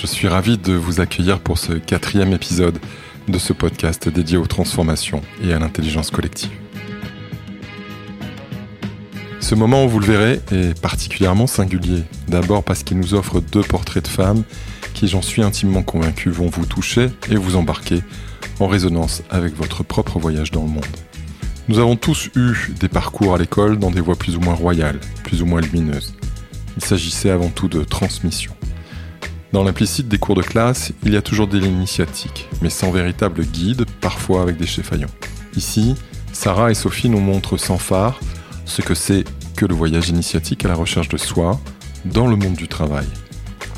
Je suis ravi de vous accueillir pour ce quatrième épisode de ce podcast dédié aux transformations et à l'intelligence collective. Ce moment, vous le verrez, est particulièrement singulier. D'abord parce qu'il nous offre deux portraits de femmes qui, j'en suis intimement convaincu, vont vous toucher et vous embarquer en résonance avec votre propre voyage dans le monde. Nous avons tous eu des parcours à l'école dans des voies plus ou moins royales, plus ou moins lumineuses. Il s'agissait avant tout de transmission. Dans l'implicite des cours de classe, il y a toujours des lignes initiatiques, mais sans véritable guide, parfois avec des faillants. Ici, Sarah et Sophie nous montrent sans phare ce que c'est que le voyage initiatique à la recherche de soi dans le monde du travail.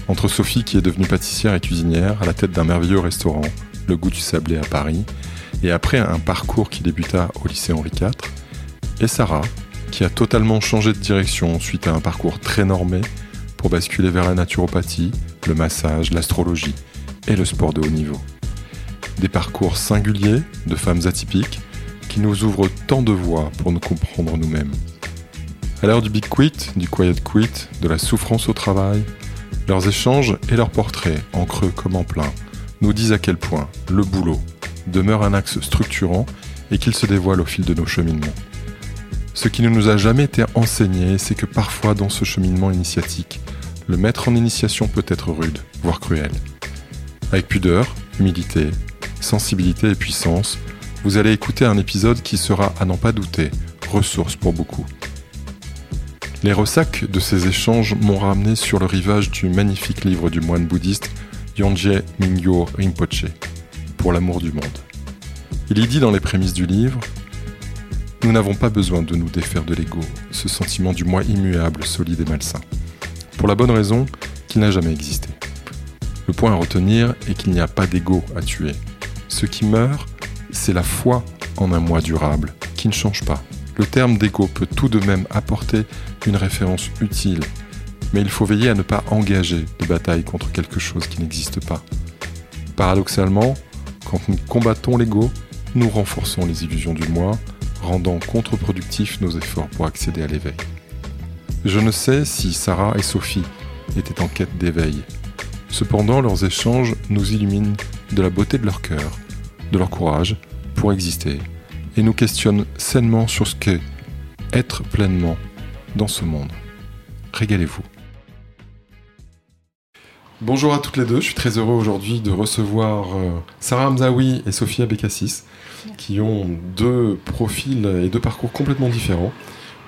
Entre Sophie qui est devenue pâtissière et cuisinière à la tête d'un merveilleux restaurant, le goût du sablé à Paris, et après un parcours qui débuta au lycée Henri IV, et Sarah qui a totalement changé de direction suite à un parcours très normé pour basculer vers la naturopathie, le massage, l'astrologie et le sport de haut niveau. Des parcours singuliers de femmes atypiques qui nous ouvrent tant de voies pour nous comprendre nous-mêmes. À l'heure du big quit, du quiet quit, de la souffrance au travail, leurs échanges et leurs portraits, en creux comme en plein, nous disent à quel point le boulot demeure un axe structurant et qu'il se dévoile au fil de nos cheminements. Ce qui ne nous a jamais été enseigné, c'est que parfois dans ce cheminement initiatique, le maître en initiation peut être rude, voire cruel. Avec pudeur, humilité, sensibilité et puissance, vous allez écouter un épisode qui sera, à n'en pas douter, ressource pour beaucoup. Les ressacs de ces échanges m'ont ramené sur le rivage du magnifique livre du moine bouddhiste Yongje Mingyo Rinpoche, Pour l'amour du monde. Il y dit dans les prémices du livre Nous n'avons pas besoin de nous défaire de l'ego, ce sentiment du moi immuable, solide et malsain pour la bonne raison qu'il n'a jamais existé. Le point à retenir est qu'il n'y a pas d'ego à tuer. Ce qui meurt, c'est la foi en un moi durable, qui ne change pas. Le terme d'ego peut tout de même apporter une référence utile, mais il faut veiller à ne pas engager de bataille contre quelque chose qui n'existe pas. Paradoxalement, quand nous combattons l'ego, nous renforçons les illusions du moi, rendant contre-productifs nos efforts pour accéder à l'éveil. Je ne sais si Sarah et Sophie étaient en quête d'éveil. Cependant, leurs échanges nous illuminent de la beauté de leur cœur, de leur courage pour exister, et nous questionnent sainement sur ce qu'est être pleinement dans ce monde. Régalez-vous. Bonjour à toutes les deux, je suis très heureux aujourd'hui de recevoir euh, Sarah Hamzaoui et Sophie Abekassis, qui ont deux profils et deux parcours complètement différents.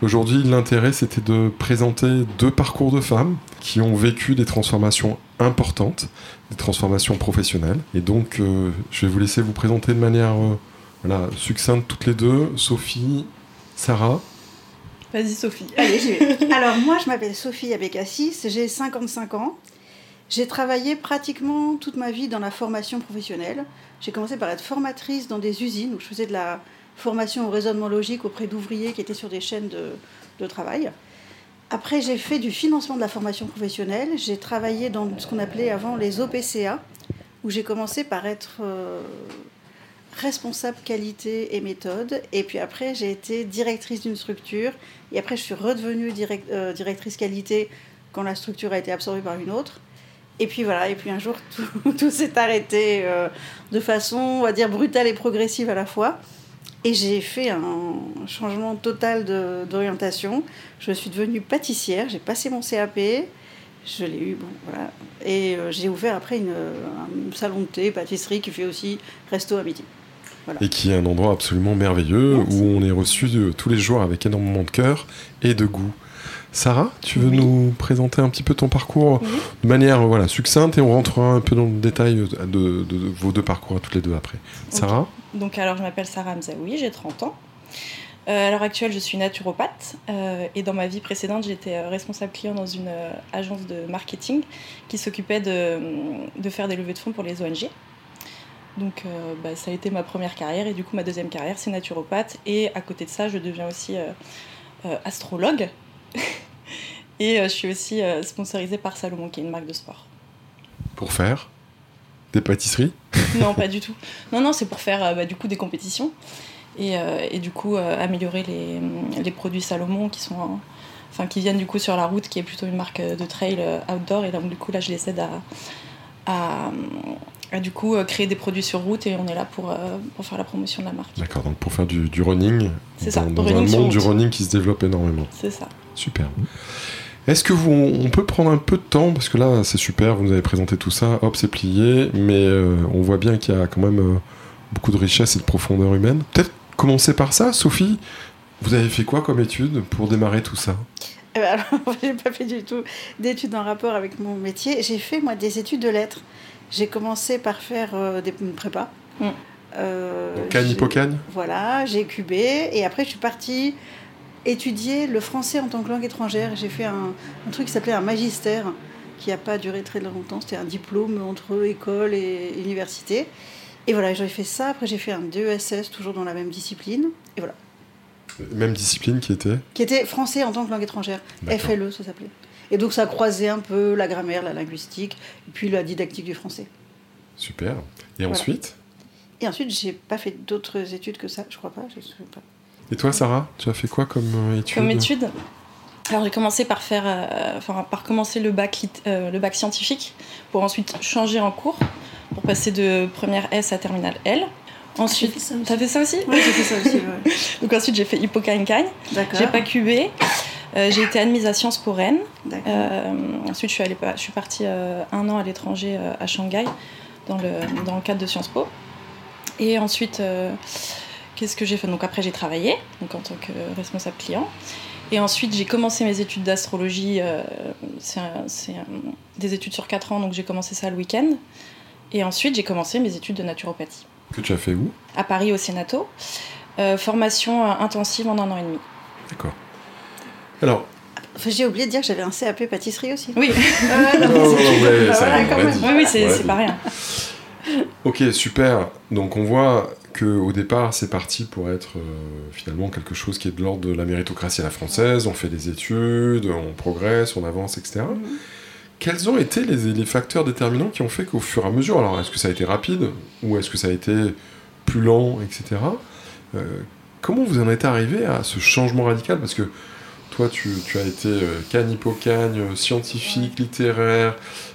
Aujourd'hui, l'intérêt, c'était de présenter deux parcours de femmes qui ont vécu des transformations importantes, des transformations professionnelles. Et donc, euh, je vais vous laisser vous présenter de manière euh, succincte toutes les deux. Sophie, Sarah. Vas-y, Sophie. Allez, j'y vais. Alors, moi, je m'appelle Sophie Abekassis, j'ai 55 ans. J'ai travaillé pratiquement toute ma vie dans la formation professionnelle. J'ai commencé par être formatrice dans des usines où je faisais de la formation au raisonnement logique auprès d'ouvriers qui étaient sur des chaînes de, travail. Après, j'ai fait du financement de la formation professionnelle. J'ai travaillé dans ce qu'on appelait avant les OPCA, où j'ai commencé par être euh, responsable qualité et méthode. Et puis après, j'ai été directrice d'une structure. Et après, je suis redevenue euh, directrice qualité quand la structure a été absorbée par une autre. Et puis voilà, et puis un jour, tout, s'est arrêté euh, de façon, on va dire, brutale et progressive à la fois. Et j'ai fait un changement total d'orientation. Je suis devenue pâtissière, j'ai passé mon CAP, je l'ai eu, bon, voilà. Et euh, j'ai ouvert après une, un salon de thé, pâtisserie qui fait aussi resto à midi. Et qui est un endroit absolument merveilleux où on est reçu de, tous les jours avec énormément de cœur et de goût. Sarah, tu veux nous présenter un petit peu ton parcours de manière voilà, succincte et on rentrera un peu dans le détail de, vos deux parcours toutes les deux après. Sarah Donc alors je m'appelle Sarah Mzaoui, j'ai 30 ans. Euh, à l'heure actuelle, je suis naturopathe euh, et dans ma vie précédente, j'étais euh, responsable client dans une agence de marketing qui s'occupait de, de, faire des levées de fonds pour les ONG. Donc bah, ça a été ma première carrière et du coup ma deuxième carrière c'est naturopathe et à côté de ça je deviens aussi astrologue et euh, je suis aussi euh, sponsorisée par Salomon, qui est une marque de sport. Pour faire des pâtisseries? Non, pas du tout. Non, non, c'est pour faire euh, bah, du coup des compétitions et, et du coup améliorer les, les, produits Salomon qui sont enfin qui viennent du coup sur la route, qui est plutôt une marque de trail outdoor. Et donc du coup là, je les aide à, à, du coup créer des produits sur route et on est là pour, pour faire la promotion de la marque. D'accord, donc pour faire du, du running, C'est ça, dans, running un monde du running qui se développe énormément. C'est ça. Super. Est-ce que vous, on peut prendre un peu de temps parce que là c'est super, vous nous avez présenté tout ça, hop c'est plié, mais euh, on voit bien qu'il y a quand même euh, beaucoup de richesse et de profondeur humaine. Peut-être commencer par ça, Sophie. Vous avez fait quoi comme étude pour démarrer tout ça? Eh ben alors, j'ai pas fait du tout d'études en rapport avec mon métier. J'ai fait moi des études de lettres. J'ai commencé par faire euh, des une prépa. Mm. Euh, Hippocagne Voilà, j'ai cubé et après je suis partie étudier le français en tant que langue étrangère. J'ai fait un, un truc qui s'appelait un magistère qui n'a pas duré très longtemps. C'était un diplôme entre école et université. Et voilà, j'ai fait ça. Après j'ai fait un DESS toujours dans la même discipline. Et voilà, Même discipline qui était qui était français en tant que langue étrangère. FLE, ça s'appelait. Et donc ça croisait un peu la grammaire, la linguistique, et puis la didactique du français. Super. Et ensuite? Et ensuite, j'ai pas fait d'autres études que ça, je crois pas. Je sais pas. Et toi Sarah, tu as fait quoi comme euh, étude? Comme étude, alors j'ai commencé par faire, euh, enfin par commencer le bac, euh, le bac scientifique, pour ensuite changer en cours, pour passer de première S à terminale L. Ensuite, fait ça aussi. t'as fait ça aussi? Oui, j'ai fait ça aussi. ouais. Donc ensuite j'ai fait D'accord. j'ai pas cubé, Euh, j'ai été admise à Sciences Po Rennes. Euh, ensuite je suis, allée, je suis partie euh, un an à l'étranger euh, à Shanghai, dans le, dans le cadre de Sciences Po. Et ensuite, euh, qu'est-ce que j'ai fait? Donc après j'ai travaillé, donc en tant que responsable client. Et ensuite, j'ai commencé mes études d'astrologie. euh, c'est des études sur 4 ans, donc j'ai commencé ça le week-end. Et ensuite, j'ai commencé mes études de naturopathie Que tu as fait où? À Paris au Sénato. Euh, formation intensive en un an et demi. D'accord. Alors, Enfin, j'ai oublié de dire que j'avais un CAP pâtisserie aussi. Oui, oui, oui c'est pas rien. Ok, super. Donc on voit que au départ, c'est parti pour être euh, finalement quelque chose qui est de l'ordre de la méritocratie à la française. On fait des études, on progresse, on avance, etc. Mhm. Quels ont été les, les facteurs déterminants qui ont fait qu'au fur et à mesure, alors est-ce que ça a été rapide ou est-ce que ça a été plus lent, etc. euh, comment vous en êtes arrivé à ce changement radical? Parce que toi, tu, tu as été euh, cagne, hippocagne, euh, scientifique, littéraire.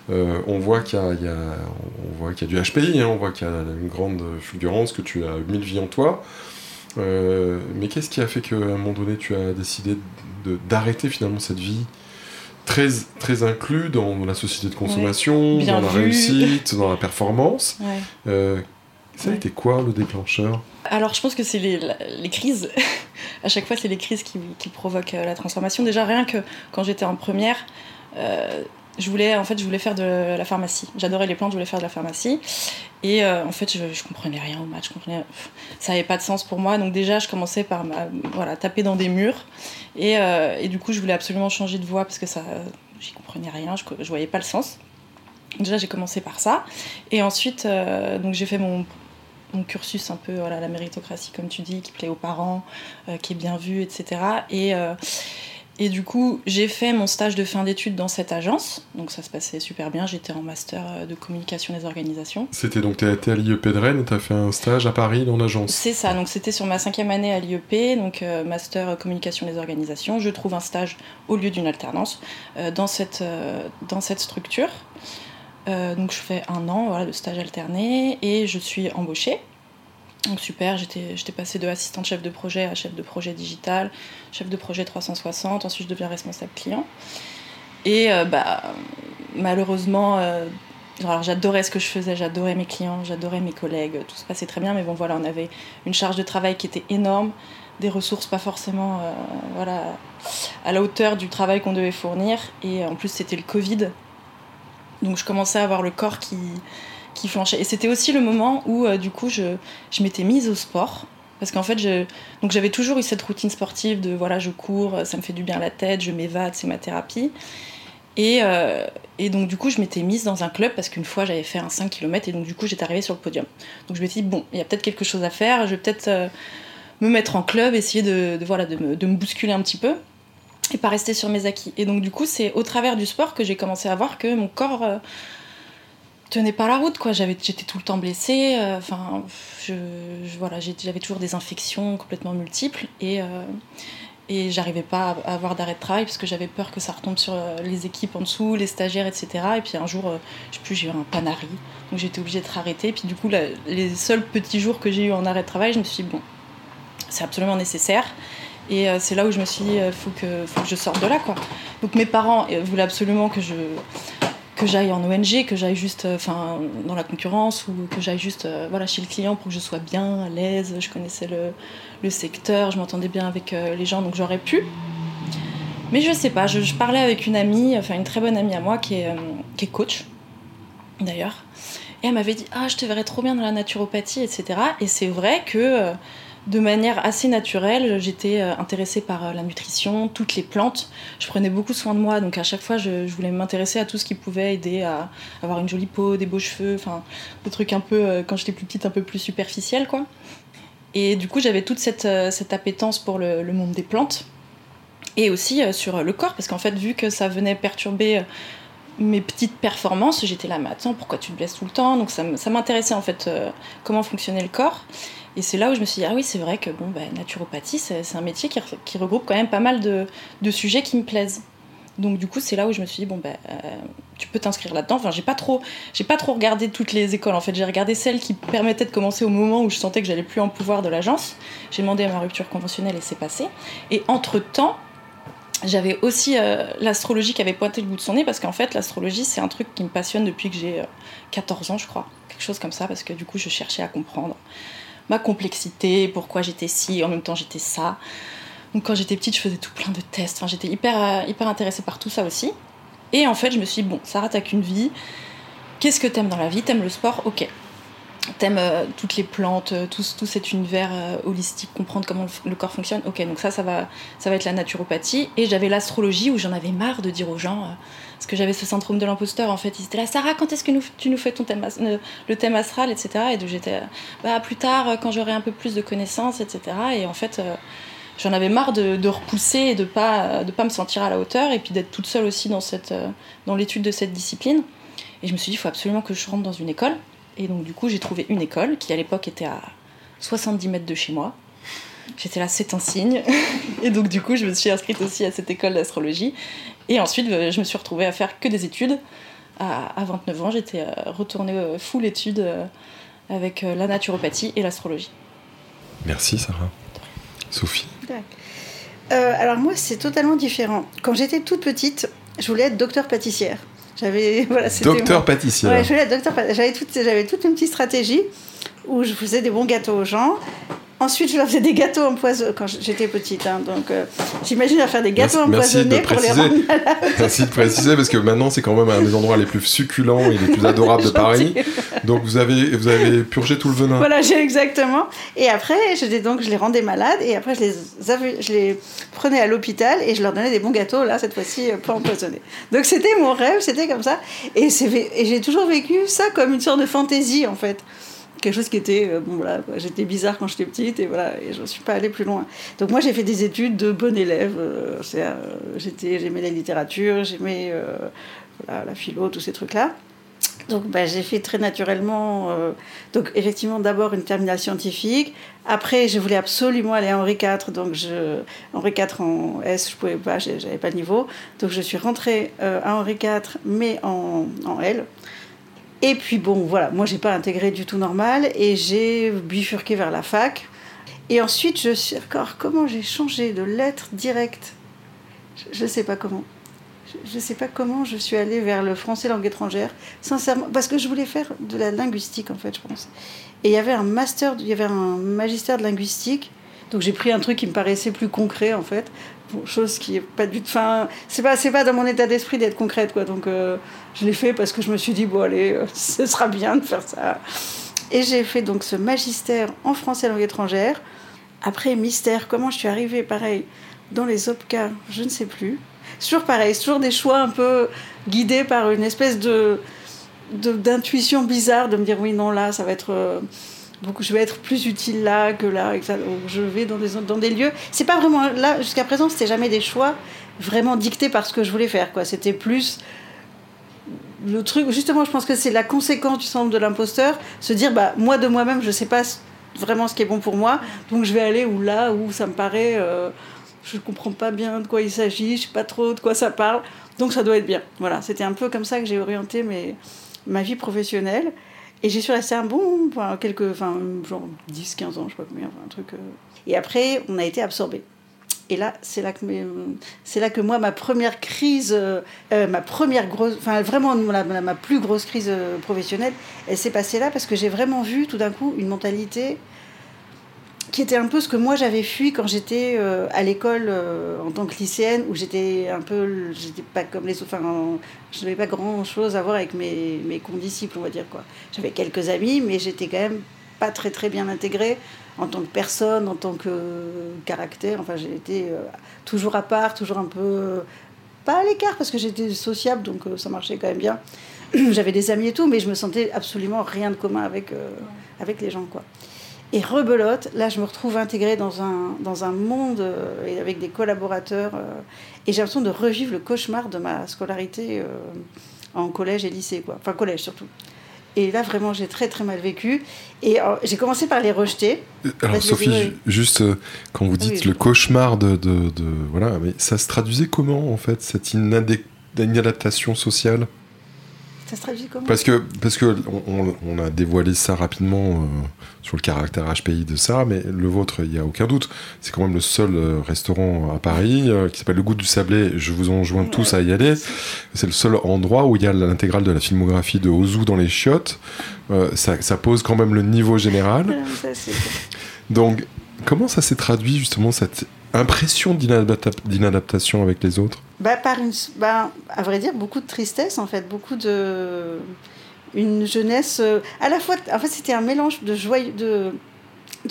Euh, on voit qu'il y, a- y y du HPI, hein, on voit qu'il y a une grande fulgurance, que tu as mille vies en toi. Euh, mais qu'est-ce qui a fait qu'à un moment donné, tu as décidé d'arrêter finalement cette vie très, très inclus dans la société de consommation, dans la vu. réussite, dans la performance? Ouais. Ça a été quoi le déclencheur? Alors, je pense que c'est les, les crises. à chaque fois, c'est les crises qui, provoquent euh, la transformation. Déjà, rien que quand j'étais en première, euh, je voulais, en fait, je voulais faire de la pharmacie. J'adorais les plantes, je voulais faire de la pharmacie. Et euh, en fait, je, je comprenais rien au maths. Je comprenais, ça n'avait pas de sens pour moi. Donc déjà, je commençais par voilà, taper dans des murs. Et, du coup, je voulais absolument changer de voie parce que ça, j'y comprenais rien. Je, je voyais pas le sens. Déjà, j'ai commencé par ça. Et ensuite, donc j'ai fait mon mon cursus un peu voilà la méritocratie comme tu dis qui plaît aux parents euh, qui est bien vu etc et euh, et du coup j'ai fait mon stage de fin d'études dans cette agence. Donc ça se passait super bien. J'étais en master euh, de communication des organisations. C'était donc, tu été à l'IEP de Rennes et tu as fait un stage à Paris dans l'agence. c'est ça. Donc c'était sur ma cinquième année à l'IEP donc euh, master communication des organisations. Je trouve un stage au lieu d'une alternance dans cette dans cette structure Euh, donc je fais un an voilà, de stage alterné et je suis embauchée. Donc super, j'étais passée de assistante chef de projet à chef de projet digital, chef de projet 360, ensuite je deviens responsable client. Et euh, bah, malheureusement, euh, j'adorais ce que je faisais, j'adorais mes clients, j'adorais mes collègues, tout se passait très bien, mais bon voilà, on avait une charge de travail qui était énorme, des ressources pas forcément voilà, à la hauteur du travail qu'on devait fournir, et en plus c'était le Covid, donc je commençais à avoir le corps qui, qui flanchait. Et c'était aussi le moment où, euh, du coup, je, je m'étais mise au sport. Parce qu'en fait, j'avais toujours eu cette routine sportive de voilà, je cours, ça me fait du bien à la tête, je m'évade, c'est ma thérapie. Et, euh, et donc, du coup, je m'étais mise dans un club parce qu'une fois, j'avais fait un 5 km et donc, du coup, j'étais arrivée sur le podium. Donc, je me suis dit, bon, il y a peut-être quelque chose à faire, je vais peut-être euh, me mettre en club, essayer de, de, voilà, de, me, de me bousculer un petit peu et pas rester sur mes acquis. Et donc du coup, c'est au travers du sport que j'ai commencé à voir que mon corps euh, tenait pas la route quoi. J'avais j'étais tout le temps blessée, euh, enfin je, voilà, j'avais toujours des infections complètement multiples et euh, et j'arrivais pas à avoir d'arrêt de travail parce que j'avais peur que ça retombe sur les équipes en dessous, les stagiaires, etc. Et puis un jour, je sais plus, j'ai eu un panari, donc j'étais obligée d'être arrêtée. Puis du coup, les seuls petits jours que j'ai eu en arrêt de travail, je me suis dit, bon, c'est absolument nécessaire. Et euh, c'est là où je me suis dit, il faut que, faut que je sorte de là, quoi. Donc mes parents voulaient absolument que je que j'aille en ONG, que j'aille juste enfin dans la concurrence ou que j'aille juste voilà, chez le client pour que je sois bien, à l'aise. Je connaissais le, le secteur, je m'entendais bien avec euh, les gens, donc j'aurais pu. Mais je sais pas, je, parlais avec une amie, enfin une très bonne amie à moi qui est, euh, qui est coach, d'ailleurs. Et elle m'avait dit Ah, je te verrais trop bien dans la naturopathie, etc. Et c'est vrai que euh, de manière assez naturelle, j'étais intéressée par la nutrition, toutes les plantes. Je prenais beaucoup soin de moi, donc à chaque fois, je, voulais m'intéresser à tout ce qui pouvait aider à avoir une jolie peau, des beaux cheveux, enfin, des trucs un peu, quand j'étais plus petite, un peu plus superficiels, quoi. Et du coup, j'avais toute cette, euh, appétence pour le, monde des plantes et aussi euh, sur le corps, parce qu'en fait, vu que ça venait perturber euh, mes petites performances, j'étais là, mais attends, pourquoi tu te blesses tout le temps? Donc ça, m'intéressait en fait comment fonctionnait le corps. Et c'est là où je me suis dit, ah oui, c'est vrai que bon, bah, naturopathie, c'est un métier qui, regroupe quand même pas mal de, sujets qui me plaisent. Donc du coup, c'est là où je me suis dit bon ben, tu peux t'inscrire là-dedans. Enfin, j'ai pas trop, pas trop regardé toutes les écoles. En fait, j'ai regardé celles qui permettaient de commencer au moment où je sentais que j'allais plus en pouvoir de l'agence. J'ai demandé à ma rupture conventionnelle et c'est passé. Et entre temps, j'avais aussi euh, l'astrologie qui avait pointé le bout de son nez parce qu'en fait, l'astrologie c'est un truc qui me passionne depuis que j'ai 14 euh, ans, je crois, quelque chose comme ça, parce que du coup, je cherchais à comprendre ma complexité, pourquoi j'étais ci, en même temps j'étais ça. Donc quand j'étais petite, je faisais tout plein de tests. Enfin, j'étais hyper, euh, hyper intéressée par tout ça aussi. Et en fait, je me suis dit, bon, Sarah, t'as qu'une vie. Qu'est-ce que t'aimes dans la vie? T'aimes le sport? Ok. T'aimes euh, toutes les plantes, euh, tout, cet univers holistique, comprendre comment le, corps fonctionne? Ok, donc ça, ça va, ça va être la naturopathie. Et j'avais l'astrologie où j'en avais marre de dire aux gens, parce que j'avais ce syndrome de l'imposteur. En fait, ils étaient là, Sarah, quand est-ce que tu nous fais ton thème, le thème astral, etc. Et donc j'étais, bah plus tard, quand j'aurai un peu plus de connaissances, etc. Et en fait j'en avais marre de, repousser et de pas de pas me sentir à la hauteur et puis d'être toute seule aussi dans cette euh, dans l'étude de cette discipline et je me suis dit il faut absolument que je rentre dans une école et donc du coup j'ai trouvé une école qui à l'époque était à 70 mètres de chez moi j'étais là c'est un signe et donc du coup je me suis inscrite aussi à cette école d'astrologie et ensuite euh, je me suis retrouvée à faire que des études à, 29 ans j'étais euh, retournée full études avec la naturopathie et l'astrologie merci Sarah Sophie euh, Alors moi, c'est totalement différent. Quand j'étais toute petite, je voulais être docteur pâtissière. J'avais voilà, docteur pâtissière. Ouais, je voulais être docteur J'avais toute, j'avais toute une petite stratégie où je faisais des bons gâteaux aux gens Ensuite, je leur faisais des gâteaux empoisonnés quand j'étais petite. Hein, donc, euh, j'imagine à faire des gâteaux empoisonnés pour les rendre malades. Merci de préciser parce que maintenant, c'est quand même un des endroits les plus succulents et les plus adorables de Paris. Donc, vous avez, vous avez purgé tout le venin. Voilà, j'ai exactement. Et après, je, donc, je les rendais malades et après, je les, je les prenais à l'hôpital et je leur donnais des bons gâteaux, là, cette fois-ci, euh, pas empoisonnés. Donc, c'était mon rêve, c'était comme ça. Et, et j'ai toujours vécu ça comme une sorte de fantaisie, en fait quelque chose qui était euh, bon voilà j'étais bizarre quand j'étais petite et voilà et je ne suis pas allée plus loin. Donc moi j'ai fait des études de bon élève euh, euh, j'étais j'aimais la littérature j'aimais la philo tous ces trucs là donc bah, j'ai fait très naturellement donc effectivement d'abord une terminale scientifique. Après je voulais absolument aller à Henri IV donc je Henri IV en S je pouvais pas j'avais pas le niveau. Donc je suis rentrée à Henri IV mais en, en L et puis bon, voilà, moi j'ai pas intégré du tout normal et j'ai bifurqué vers la fac. Et ensuite, je suis encore comment j'ai changé de lettre directe? Je, ne sais pas comment. Je, ne sais pas comment je suis allée vers le français langue étrangère, sincèrement, parce que je voulais faire de la linguistique en fait, je pense. Et il y avait un master, il y avait un magistère de linguistique, donc j'ai pris un truc qui me paraissait plus concret en fait chose qui est pas du tout. Enfin, c'est pas, c'est pas dans mon état d'esprit d'être concrète, quoi. Donc, euh, je l'ai fait parce que je me suis dit, bon, allez, euh, ce sera bien de faire ça. Et j'ai fait donc ce magistère en français langue étrangère. Après, mystère, comment je suis arrivée, pareil, dans les OPCA, je ne sais plus. Toujours pareil, toujours des choix un peu guidés par une espèce de, d'intuition bizarre de me dire, oui, non, là, ça va être. Euh, donc je vais être plus utile là que là. Je vais dans des, dans des lieux. C'est pas vraiment là jusqu'à présent, c'était jamais des choix vraiment dictés par ce que je voulais faire. Quoi, c'était plus le truc. Justement, je pense que c'est la conséquence du syndrome de l'imposteur, se dire bah moi de moi-même, je sais pas vraiment ce qui est bon pour moi, donc je vais aller où là où ça me paraît. Euh, je comprends pas bien de quoi il s'agit, je sais pas trop de quoi ça parle, donc ça doit être bien. Voilà, c'était un peu comme ça que j'ai orienté mes, ma vie professionnelle. Et j'y suis restée un bon, enfin, quelques, enfin, genre 10, 15 ans, je sais pas combien, un truc. euh. Et après, on a été absorbés. Et là, c'est là que c'est là que moi, ma première crise, euh, euh, ma première grosse, enfin vraiment ma plus grosse crise euh, professionnelle, elle s'est passée là parce que j'ai vraiment vu tout d'un coup une mentalité qui était un peu ce que moi j'avais fui quand j'étais à l'école en tant que lycéenne où j'étais un peu j'étais pas comme les autres enfin en- je n'avais pas grand chose à voir avec mes, mes condisciples on va dire quoi. J'avais quelques amis mais j'étais quand même pas très très bien intégrée en tant que personne en tant que caractère enfin j'ai été euh, toujours à part toujours un peu pas à l'écart parce que j'étais sociable donc euh, ça marchait quand même bien j'avais des amis et tout mais je me sentais absolument rien de commun avec euh, avec les gens quoi et rebelote, là je me retrouve intégrée dans un, dans un monde euh, et avec des collaborateurs. euh, et j'ai l'impression de revivre le cauchemar de ma scolarité en collège et lycée, quoi. Enfin, collège surtout. Et là, vraiment, j'ai très très mal vécu. Et euh, j'ai commencé par les rejeter. Alors Sophie, juste euh, quand vous dites Oui. le cauchemar de, de, de- voilà, mais ça se traduisait comment en fait cette inadaptation sociale? Ça se traduit comment Parce que parce que on, a dévoilé ça rapidement euh, sur le caractère HPI de ça, mais le vôtre, il y a aucun doute. C'est quand même le seul euh, restaurant à Paris euh, qui s'appelle le Goût du Sablé. Je vous enjoins tous à y aller. C'est le seul endroit où il y a l'intégrale de la filmographie de Ozu dans les chiottes. Ça, ça pose quand même le niveau général. Ça, Donc, comment ça s'est traduit justement cette impression d'inadapta- d'inadaptation avec les autres? Bah, par une, bah, à vrai dire, beaucoup de tristesse, en fait, beaucoup de. Une jeunesse. euh, à la fois. En fait, c'était un mélange de, joyeux, de,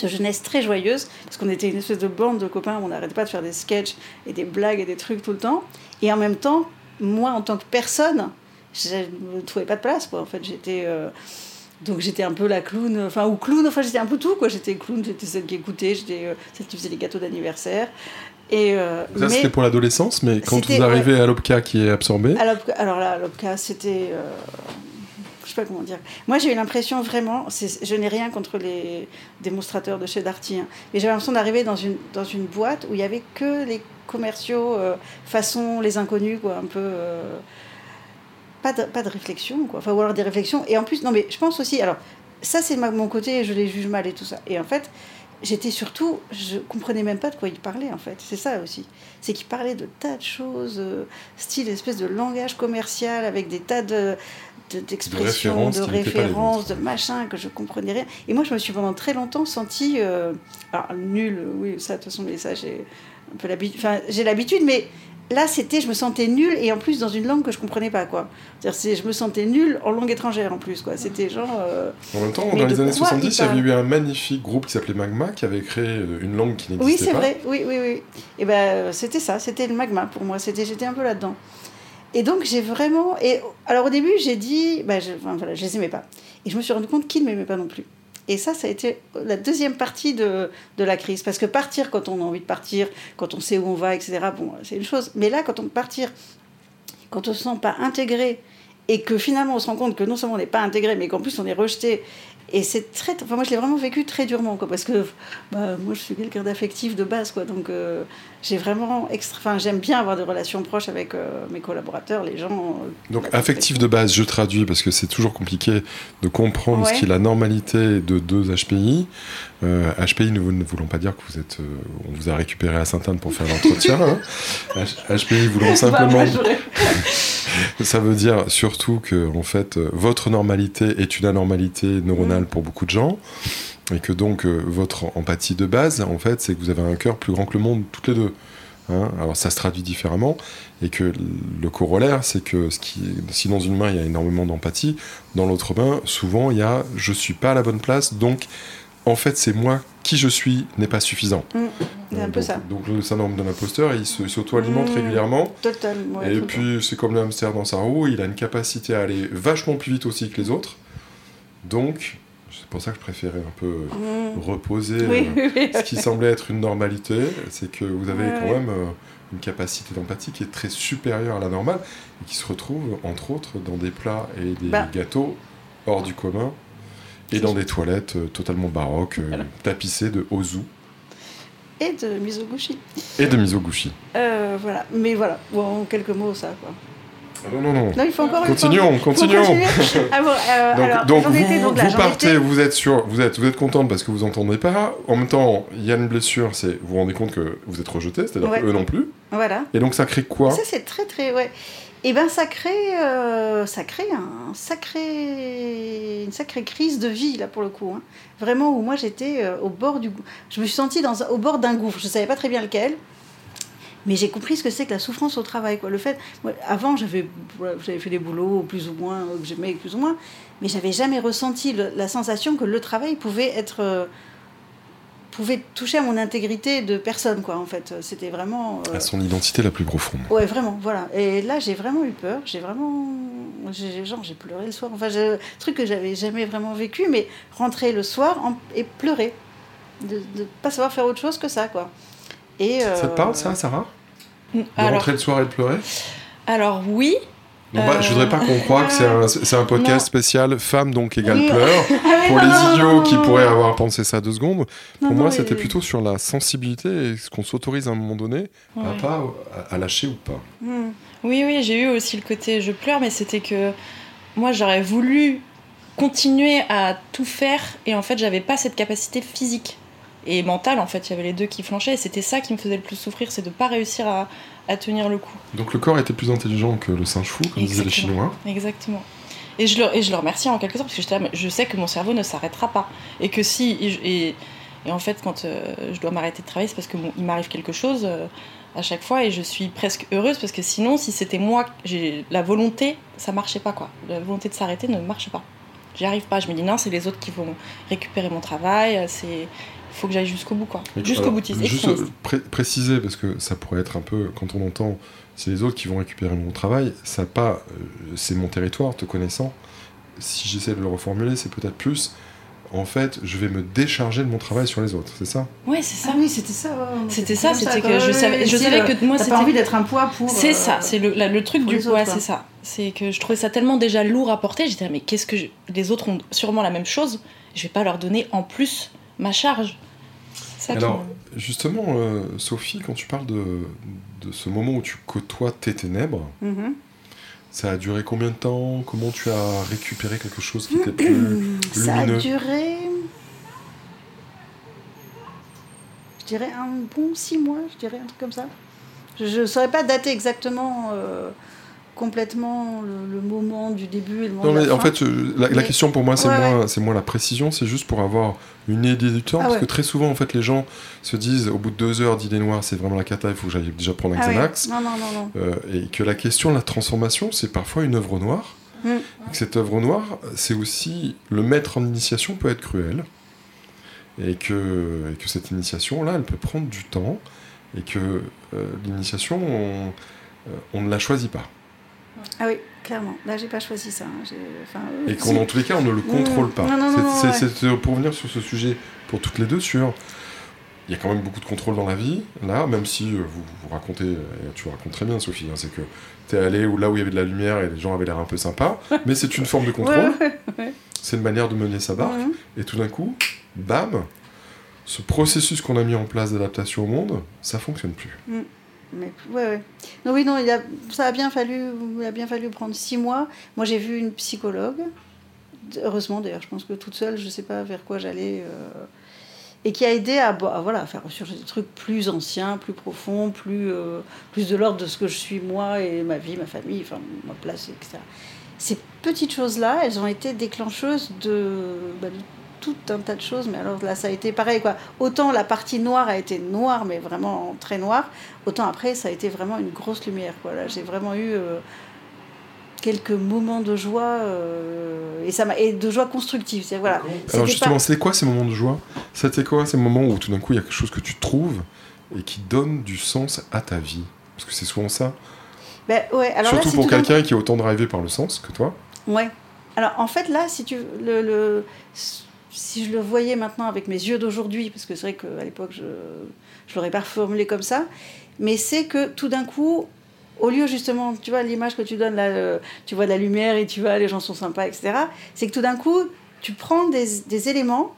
de jeunesse très joyeuse, parce qu'on était une espèce de bande de copains, on n'arrêtait pas de faire des sketchs et des blagues et des trucs tout le temps. Et en même temps, moi, en tant que personne, je ne trouvais pas de place, quoi. En fait, j'étais. euh, donc j'étais un peu la clown, enfin ou clown, enfin j'étais un peu tout quoi. J'étais clown, j'étais celle qui écoutait, j'étais euh, celle qui faisait les gâteaux d'anniversaire. Et euh, Ça, c'était pour l'adolescence, mais quand vous arrivez à l'OPCA qui est absorbé, alors, là, l'OPCA, c'était. euh, je sais pas comment dire. Moi, j'ai eu l'impression vraiment. Je n'ai rien contre les démonstrateurs de chez Darty, hein, mais j'avais l'impression d'arriver dans une, dans une boîte où il y avait que les commerciaux euh, façon les inconnus, quoi, un peu. Pas, de, pas de réflexion, quoi. Enfin, ou alors des réflexions. Et en plus, non, mais je pense aussi. Alors, ça, c'est mon côté, je les juge mal et tout ça. Et en fait. J'étais surtout, je comprenais même pas de quoi ils parlaient en fait. C'est ça aussi. C'est qu'ils parlaient de tas de choses, euh, style espèce de langage commercial avec des tas de de- d'expressions, de références, de machins que je comprenais rien. Et moi, je me suis pendant très longtemps sentie, euh, alors nulle, oui, ça de toute façon, mais ça j'ai un peu l'habitude. Enfin, j'ai l'habitude, mais là, c'était, je me sentais nulle et en plus dans une langue que je comprenais pas quoi. C'est-à-dire, c'est- je me sentais nulle en langue étrangère en plus quoi. C'était genre. euh, en même temps, Mais dans les années quoi 70, il y avait eu un magnifique groupe qui s'appelait Magma qui avait créé euh, une langue qui Oui, n'existait c'est pas. vrai, oui, oui, oui. Et ben euh, c'était ça, c'était le magma pour moi, c'était, j'étais un peu là-dedans. Et donc j'ai vraiment. Et alors au début j'ai dit, bah, je, enfin, voilà, je les aimais pas. Et je me suis rendu compte qu'ils ne m'aimaient pas non plus. Et ça, ça a été la deuxième partie de, de la crise. Parce que partir quand on a envie de partir, quand on sait où on va, etc., bon, c'est une chose. Mais là, quand on partir, quand on ne se sent pas intégré, et que finalement on se rend compte que non seulement on n'est pas intégré, mais qu'en plus on est rejeté. Et c'est très. Enfin, moi, je l'ai vraiment vécu très durement, quoi, parce que bah, moi, je suis quelqu'un d'affectif de base, quoi. Donc, euh, j'ai vraiment. Extra... Enfin, j'aime bien avoir des relations proches avec euh, mes collaborateurs, les gens. euh, Donc affectif de base, je traduis parce que c'est toujours compliqué de comprendre ce qui est la normalité de deux HPI. HPI, nous ne voulons pas dire que vous êtes, on vous a récupéré à Sainte-Anne pour faire l'entretien. hein. HPI voulons Bah, simplement, moi, ça veut dire surtout que en fait euh, votre normalité est une anormalité neuronale Mm. pour beaucoup de gens. Et que donc euh, votre empathie de base, en fait, c'est que vous avez un cœur plus grand que le monde, toutes les deux. Hein Alors ça se traduit différemment, et que le corollaire, c'est que ce qui, si dans une main il y a énormément d'empathie, dans l'autre main, souvent il y a je suis pas à la bonne place, donc en fait c'est moi qui je suis n'est pas suffisant. Mm, c'est un peu donc, ça. donc le syndrome de l'imposteur, il s'auto-alimente Mm. régulièrement, Total. ouais, et puis c'est comme le hamster dans sa roue, il a une capacité à aller vachement plus vite aussi que les autres, donc c'est pour ça que je préférais un peu temps. Mm. reposer. Oui, euh, oui, oui. ce qui semblait être une normalité, c'est que vous avez Ouais, quand ouais. même euh, une capacité d'empathie qui est très supérieure à la normale et qui se retrouve entre autres dans des plats et des Bah. gâteaux hors du commun et dans des toilettes euh, totalement baroques, euh, tapissées de ozu. Et de Mizoguchi. Et de Mizoguchi. Euh, voilà, mais voilà, bon, en quelques mots, ça quoi. Ah non, non, non. Non, il faut encore. Continuons, continuons. Ah bon, euh, Donc, alors, donc vous, étais, donc là, vous partez, vous êtes sûr, vous êtes, vous êtes contente parce que vous entendez pas. En même temps, il y a une blessure, c'est vous vous rendez compte que vous êtes rejeté, c'est-à-dire Ouais. eux non plus. Voilà. Et donc ça crée quoi? Ça, c'est très, très. Ouais. Et ben, ça crée, euh, une sacrée crise de vie, là, pour le coup. hein. Vraiment, où moi, j'étais euh, au bord du. Je me suis sentie au bord d'un gouffre. Je savais pas très bien lequel. Mais j'ai compris ce que c'est que la souffrance au travail. Quoi. Le fait, avant, j'avais fait des boulots plus ou moins, euh, que j'aimais plus ou moins, mais j'avais jamais ressenti la sensation que le travail pouvait être. Euh, pouvait toucher à mon intégrité de personne, quoi, en fait. C'était vraiment. euh, À son identité la plus profonde. Ouais, vraiment, voilà. Et là, j'ai vraiment eu peur. J'ai vraiment. j'ai- Genre, j'ai pleuré le soir. Enfin, j'ai- truc que j'avais jamais vraiment vécu, mais rentrer le soir en- et pleurer. De ne pas savoir faire autre chose que ça, quoi. Et, Ça te euh, parle ça, Sarah? De Alors, rentrer le soir et de pleurer? Alors oui, Non, bah, Je voudrais pas qu'on croie que c'est un, c'est un podcast Non. spécial femme donc égale Oui. pleurs. Pour non, les idiots non, qui pourraient avoir pensé ça deux secondes, pour moi mais- c'était plutôt sur la sensibilité et ce qu'on s'autorise à un moment donné à, pas, à, à lâcher ou pas. Hmm. Oui, oui, j'ai eu aussi le côté je pleure, mais c'était que moi j'aurais voulu continuer à tout faire et en fait j'avais pas cette capacité physique et mentale en fait, il y avait les deux qui flanchaient et c'était ça qui me faisait le plus souffrir, c'est de pas réussir à, à tenir le coup. Donc le corps était plus intelligent que le singe fou, comme disaient les. Chinois. Exactement. Et je, le, et je le remercie en quelque sorte parce que là, je sais que mon cerveau ne s'arrêtera pas et que si et, et- et en fait quand euh, je dois m'arrêter de travailler c'est parce que bon, il m'arrive quelque chose euh, à chaque fois et je suis presque heureuse parce que sinon si c'était moi j'ai la volonté ça marchait pas quoi la volonté de s'arrêter ne marche pas j'y arrive pas je me dis non c'est les autres qui vont récupérer mon travail euh, c'est faut que j'aille jusqu'au bout quoi jusqu'au boutiste Juste pré- préciser, parce que ça pourrait être un peu, quand on entend c'est les autres qui vont récupérer mon travail, ça pas, euh, c'est mon territoire, te connaissant. Si j'essaie de le reformuler, c'est peut-être plus, en fait, je vais me décharger de mon travail sur les autres, c'est ça? Ouais c'est ça Ah oui, c'était ça. ouais, c'était ça c'était que je savais je savais le- que moi c'était pas envie d'être un poids pour. C'est euh, ça, c'est le, la- le truc du poids, c'est ça. C'est que je trouvais ça tellement déjà lourd à porter. J'étais, mais qu'est-ce que je- les autres ont sûrement la même chose. Je vais pas leur donner en plus ma charge. Qui Alors, me- justement, euh, Sophie, quand tu parles de, de ce moment où tu côtoies tes ténèbres, Mhm. ça a duré combien de temps? Comment tu as récupéré quelque chose qui était plus Ça a lumineux? duré. Je dirais un bon six mois, je dirais un truc comme ça. Je ne saurais pas dater exactement euh, complètement le, le moment du début et le moment Non, de la mais en fin. fait, la, la Mais- question pour moi, c'est Ouais, moins, c'est moins la précision, c'est juste pour avoir une idée du temps. Ah parce ouais. que très souvent, en fait, les gens se disent au bout de deux heures d'idée noire, c'est vraiment la cata, il faut que j'aille déjà prendre un Ah. Xanax. Non, non, non. Euh, et que la question de la transformation, c'est parfois une œuvre noire. Mm. Et que cette œuvre noire, c'est aussi le maître en initiation peut être cruel. Et que, et que cette initiation-là, elle peut prendre du temps. Et que euh, l'initiation, on, euh, on ne la choisit pas. Ah oui, clairement. Là, j'ai pas choisi ça. hein. Enfin, euh, Et qu'en tous les cas, on ne le contrôle pas. Non, non, non, C'est- ouais. euh, pour revenir sur ce sujet, pour toutes les deux, sur. Il y a quand même beaucoup de contrôle dans la vie, là, même si euh, vous, vous racontez, euh, et tu racontes très bien, Sophie, hein, c'est que tu es allé où, là où il y avait de la lumière et les gens avaient l'air un peu sympas, mais c'est une forme de contrôle, Ouais, ouais, c'est une manière de mener sa barque, Mhm. et tout d'un coup, bam, ce processus qu'on a mis en place d'adaptation au monde, ça fonctionne plus. Mais ouais. Non, oui, non, il a, ça a bien fallu, il a bien fallu prendre six mois. Moi, j'ai vu une psychologue. Heureusement, d'ailleurs, je pense que toute seule, je sais pas vers quoi j'allais. euh, et qui a aidé à, voilà, faire ressurgir des trucs plus anciens, plus profonds, plus, euh, plus de l'ordre de ce que je suis moi et ma vie, ma famille, enfin ma place, etc. Ces petites choses-là, elles ont été déclencheuses de, bah, de tout un tas de choses, mais alors là, ça a été pareil, quoi. Autant la partie noire a été noire, mais vraiment très noire, autant après, ça a été vraiment une grosse lumière, quoi. Là, j'ai vraiment eu euh, quelques moments de joie, euh, et, ça m'a, et de joie constructive. C'est, voilà. Alors justement, pas- c'était quoi ces moments de joie? C'était quoi ces moments où tout d'un coup il y a quelque chose que tu trouves et qui donne du sens à ta vie? Parce que c'est souvent ça. Ben, ouais, alors là, Surtout c'est pour quelqu'un qui est autant drivé par le sens que toi. Ouais. Alors en fait là, si tu le, le- si je le voyais maintenant avec mes yeux d'aujourd'hui, parce que c'est vrai qu'à l'époque je je l'aurais pas formulé comme ça, mais c'est que tout d'un coup, au lieu justement, tu vois l'image que tu donnes là, euh, tu vois de la lumière et tu vois les gens sont sympas, etc. C'est que tout d'un coup, tu prends des, des éléments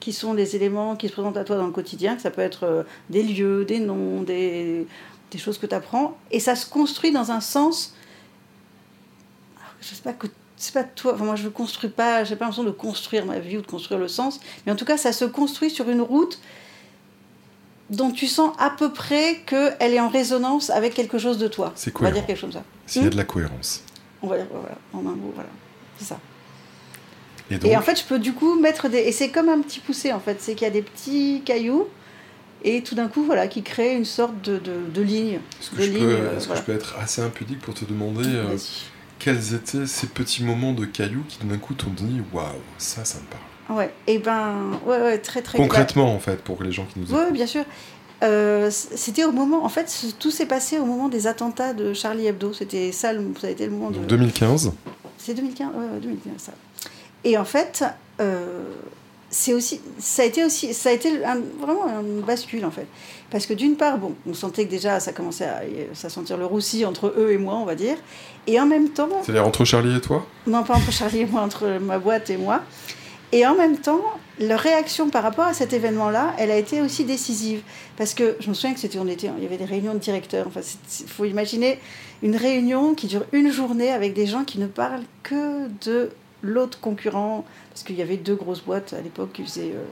qui sont des éléments qui se présentent à toi dans le quotidien, que ça peut être euh, des lieux, des noms, des, des choses que tu apprends, et ça se construit dans un sens. Je sais pas que c'est pas toi, enfin, moi je ne construis pas, j'ai pas l'impression de construire ma vie ou de construire le sens, mais en tout cas ça se construit sur une route dont tu sens à peu près qu'elle est en résonance avec quelque chose de toi. C'est On va cohérent. dire quelque chose comme ça. S'il y a Hmm de la cohérence. On va dire, voilà, en un mot, voilà. C'est ça. Et donc, Et en fait, je peux du coup mettre des. Et c'est comme un petit poussé, en fait. C'est qu'il y a des petits cailloux, et tout d'un coup, voilà, qui créent une sorte de, de, de ligne. est-ce que, de je peux, euh, est-ce que voilà. je peux être assez impudique pour te demander euh. Quels étaient ces petits moments de cailloux qui d'un coup t'ont dit waouh, ça, ça me parle Ouais, et ben, ouais, ouais, très, très. Concrètement, en fait, pour les gens qui nous Oui, écoutent. bien sûr. Euh, c'était au moment, en fait, tout s'est passé au moment des attentats de Charlie Hebdo. C'était ça, ça a été le moment de. Donc 2015, C'est 2015, ouais, ouais, 2015 ça. Et en fait, euh, c'est aussi, ça a été aussi, ça a été un- vraiment une bascule en fait, parce que d'une part, bon, on sentait que déjà ça commençait à, sentir le roussi entre eux et moi, on va dire, et en même temps, c'est-à-dire entre Charlie et toi? Non pas entre Charlie et moi, entre ma boîte et moi. Et en même temps, leur réaction par rapport à cet événement-là, elle a été aussi décisive. Parce que je me souviens que c'était, on était, il y avait des réunions de directeurs. Enfin, il faut imaginer une réunion qui dure une journée avec des gens qui ne parlent que de l'autre concurrent. Parce qu'il y avait deux grosses boîtes à l'époque qui faisaient euh,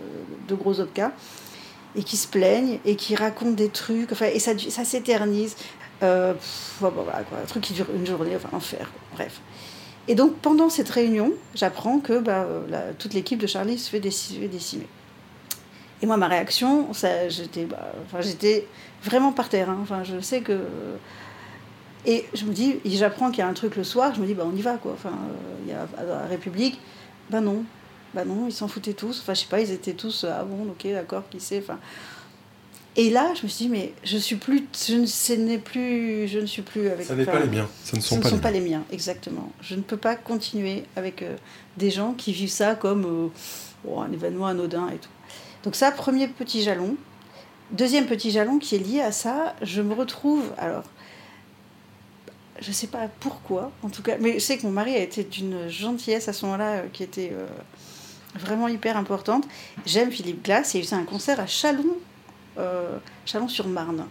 deux gros opcas. Et qui se plaignent et qui racontent des trucs. Enfin, et ça, ça s'éternise. Euh, pff, voilà, quoi, un truc qui dure une journée, enfin, enfer. Bref. Et donc pendant cette réunion, j'apprends que bah, euh, toute l'équipe de Charlie se fait, décimer. Et moi, ma réaction, j'étais, bah, vraiment par terre. hein. Enfin, je sais que. Et je me dis, j'apprends qu'il y a un truc le soir, je me dis, bah, on y va, quoi. Enfin, euh, il y a à la République, bah non, bah non, ils s'en foutaient tous. Enfin, je sais pas, ils étaient tous, euh, ah bon, ok, d'accord, qui sait? Enfin, et là, je me suis dit, mais je suis plus, je ne, ce n'est plus, je ne suis plus avec. Ça n'est pas les miens. Ce ne ce sont ne pas sont les pas miens. les miens, exactement. Je ne peux pas continuer avec euh, des gens qui vivent ça comme euh, oh, un événement anodin et tout. Donc ça, premier petit jalon. Deuxième petit jalon qui est lié à ça, je me retrouve, alors, je ne sais pas pourquoi, en tout cas, mais je sais que mon mari a été d'une gentillesse à ce moment-là euh, qui était euh, vraiment hyper importante. J'aime Philippe Glass et il faisait un concert à Chalon, euh, Chalon-sur-Marne.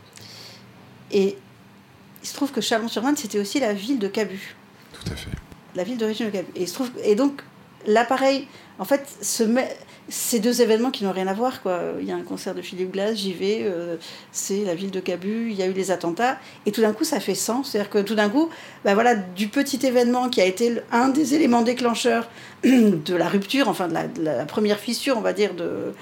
Et il se trouve que Chalon-sur-Marne, c'était aussi la ville de Cabu Tout à fait. la ville d'origine de Cabu. Et, il se trouve, et donc, l'appareil, en fait, se met, ces deux événements qui n'ont rien à voir, quoi. Il y a un concert de Philippe Glass, j'y vais, euh, c'est la ville de Cabu, il y a eu les attentats, et tout d'un coup, ça fait sens. C'est-à-dire que tout d'un coup, bah voilà, du petit événement qui a été un des éléments déclencheurs de la rupture, enfin, de la, première fissure, on va dire, de,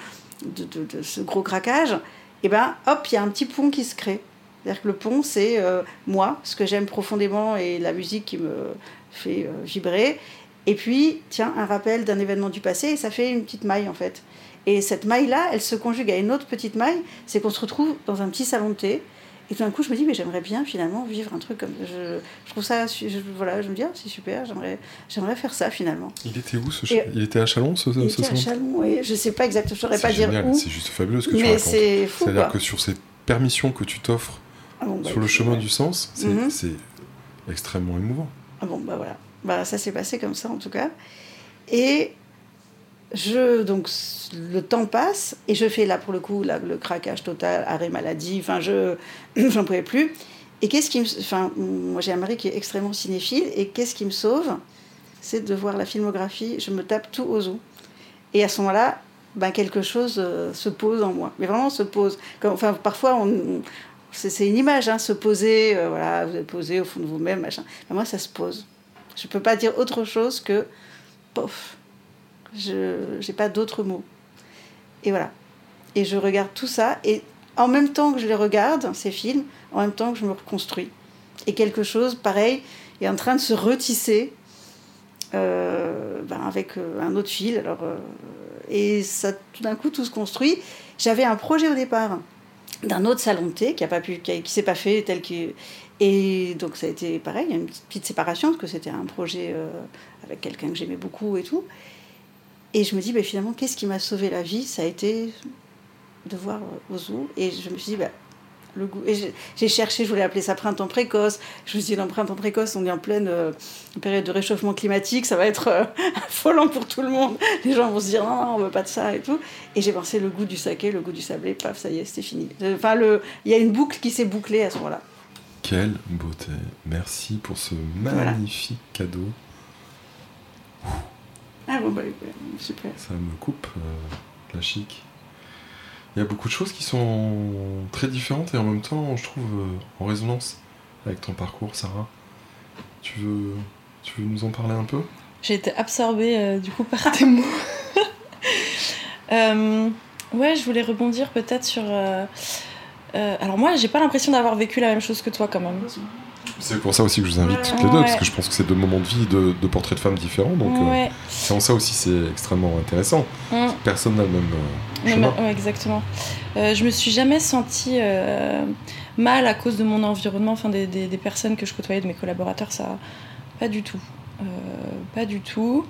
de, de- ce gros craquage, et ben, hop, il y a un petit pont qui se crée. C'est-à-dire que le pont, c'est euh, moi, ce que j'aime profondément et la musique qui me fait euh, vibrer. Et puis, tiens, un rappel d'un événement du passé, et ça fait une petite maille en fait. Et cette maille-là, elle se conjugue à une autre petite maille, c'est qu'on se retrouve dans un petit salon de thé. Et tout d'un coup, je me dis, mais j'aimerais bien finalement vivre un truc comme je, je trouve ça, je, voilà, je me dis, ah, c'est super, j'aimerais, j'aimerais faire ça finalement. Il était où ce Et- Il était à Chalon ce, Il ce était à Chalon, oui, je sais pas exactement, je saurais pas dire génial, où, C'est juste fabuleux ce que tu mais racontes. c'est fou C'est-à-dire que sur ces permissions que tu t'offres Ah bon, bah, sur le chemin du sens, c'est Mhm. c'est extrêmement émouvant. Ah bon, bah voilà. Bah, ça s'est passé comme ça en tout cas. Et je, donc, le temps passe et je fais là pour le coup là, le craquage total, arrêt maladie, enfin je j'en pouvais plus. Et qu'est-ce qui. Enfin, moi j'ai un mari qui est extrêmement cinéphile et qu'est-ce qui me sauve C'est de voir la filmographie, je me tape tout aux os. Et à ce moment-là, ben, quelque chose euh, se pose en moi. Mais vraiment se pose. Enfin, parfois, on, c'est une image, hein, se poser, euh, voilà, vous êtes posé au fond de vous-même, machin. Mais moi, ça se pose. Je ne peux pas dire autre chose que pof. Je n'ai pas d'autres mots. Et voilà. Et je regarde tout ça, et en même temps que je les regarde, ces films, en même temps que je me reconstruis. Et quelque chose, pareil, est en train de se retisser euh, ben, avec euh, un autre fil. Alors, euh, et ça, tout d'un coup, tout se construit. J'avais un projet au départ d'un autre salon de thé qui a qui, s'est pas fait tel qu'il. Et donc ça a été pareil, une petite, séparation parce que c'était un projet euh, avec quelqu'un que j'aimais beaucoup et tout. Et je me dis, ben, finalement, qu'est-ce qui m'a sauvé la vie? Ça a été de voir euh, Ozu. Et je me suis dit, ben, le goût. Et j'ai cherché, je voulais appeler ça printemps précoce. Je me suis dit, dans printemps précoce, on est en pleine euh, période de réchauffement climatique, ça va être affolant pour tout le monde. Les gens vont se dire, non, on veut pas de ça et tout. Et j'ai pensé le goût du saké, le goût du sablé, paf, ça y est, c'était fini. Enfin, il y a une boucle qui s'est bouclée à ce moment-là. Quelle beauté. Merci pour ce magnifique cadeau. Ah bon, bah, super. Ça me coupe euh, la chic. Il y a beaucoup de choses qui sont très différentes et en même temps, je trouve, euh, en résonance avec ton parcours, Sarah. Tu veux, tu veux nous en parler un peu? J'ai été absorbée euh, du coup par tes mots. ouais, je voulais rebondir peut-être sur euh, alors moi, j'ai pas l'impression d'avoir vécu la même chose que toi quand même. C'est pour ça aussi que je vous invite toutes les deux, parce que je pense que c'est deux moments de vie, de, de portraits de femmes différents. Donc euh, c'est en ça aussi c'est extrêmement intéressant. Mm. Personne n'a le même euh, chemin. exactement. je me suis jamais sentie mal à cause de mon environnement, enfin des, des, personnes que je côtoyais, de mes collaborateurs, ça, pas du tout. pas du tout.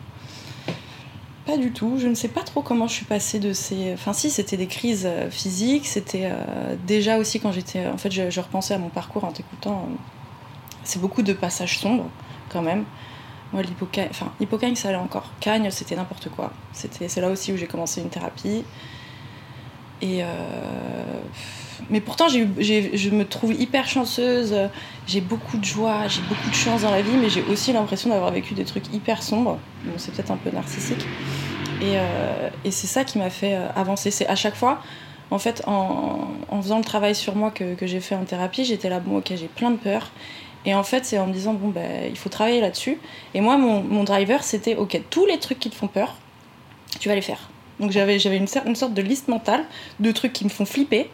Pas du tout. Je ne sais pas trop comment je suis passée de ces. Enfin, si, c'était des crises euh, physiques. C'était euh, déjà aussi quand j'étais. En fait, je, repensais à mon parcours en t'écoutant. Euh, c'est beaucoup de passages sombres, quand même. Moi, l'hypocagne, enfin, l'hypocagne, ça allait encore. Cagne, c'était n'importe quoi. C'était, c'est là aussi où j'ai commencé une thérapie. Et. Mais pourtant, je me trouve hyper chanceuse. J'ai beaucoup de joie, j'ai beaucoup de chance dans la vie, mais j'ai aussi l'impression d'avoir vécu des trucs hyper sombres. Bon, c'est peut-être un peu narcissique. Et, euh, c'est ça qui m'a fait euh, avancer. C'est à chaque fois, en fait, en, faisant le travail sur moi que, j'ai fait en thérapie, j'étais là, bon, ok, j'ai plein de peurs. Et en fait, c'est en me disant, bon, ben, il faut travailler là-dessus. Et moi, mon, driver, c'était, ok, tous les trucs qui te font peur, tu vas les faire. Donc j'avais, j'avais une, une sorte de liste mentale de trucs qui me font flipper.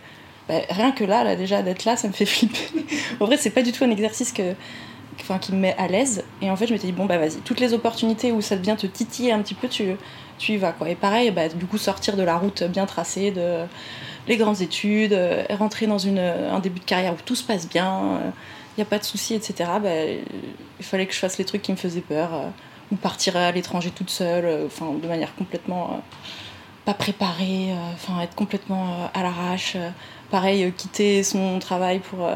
Ben, rien que là, déjà, d'être là, ça me fait flipper. en vrai, c'est pas du tout un exercice qui me met à l'aise. Et en fait, je m'étais dit, bon, bah vas-y, toutes les opportunités où ça devient te titiller un petit peu, tu, y vas. Et pareil, bah, du coup sortir de la route bien tracée, de les grandes études, euh, rentrer dans une, un début de carrière où tout se passe bien, il euh, n'y a pas de soucis, etc. Bah, il fallait que je fasse les trucs qui me faisaient peur, euh, ou partir à l'étranger toute seule, de manière complètement pas préparée, être complètement à l'arrache. Pareil, quitter son travail pour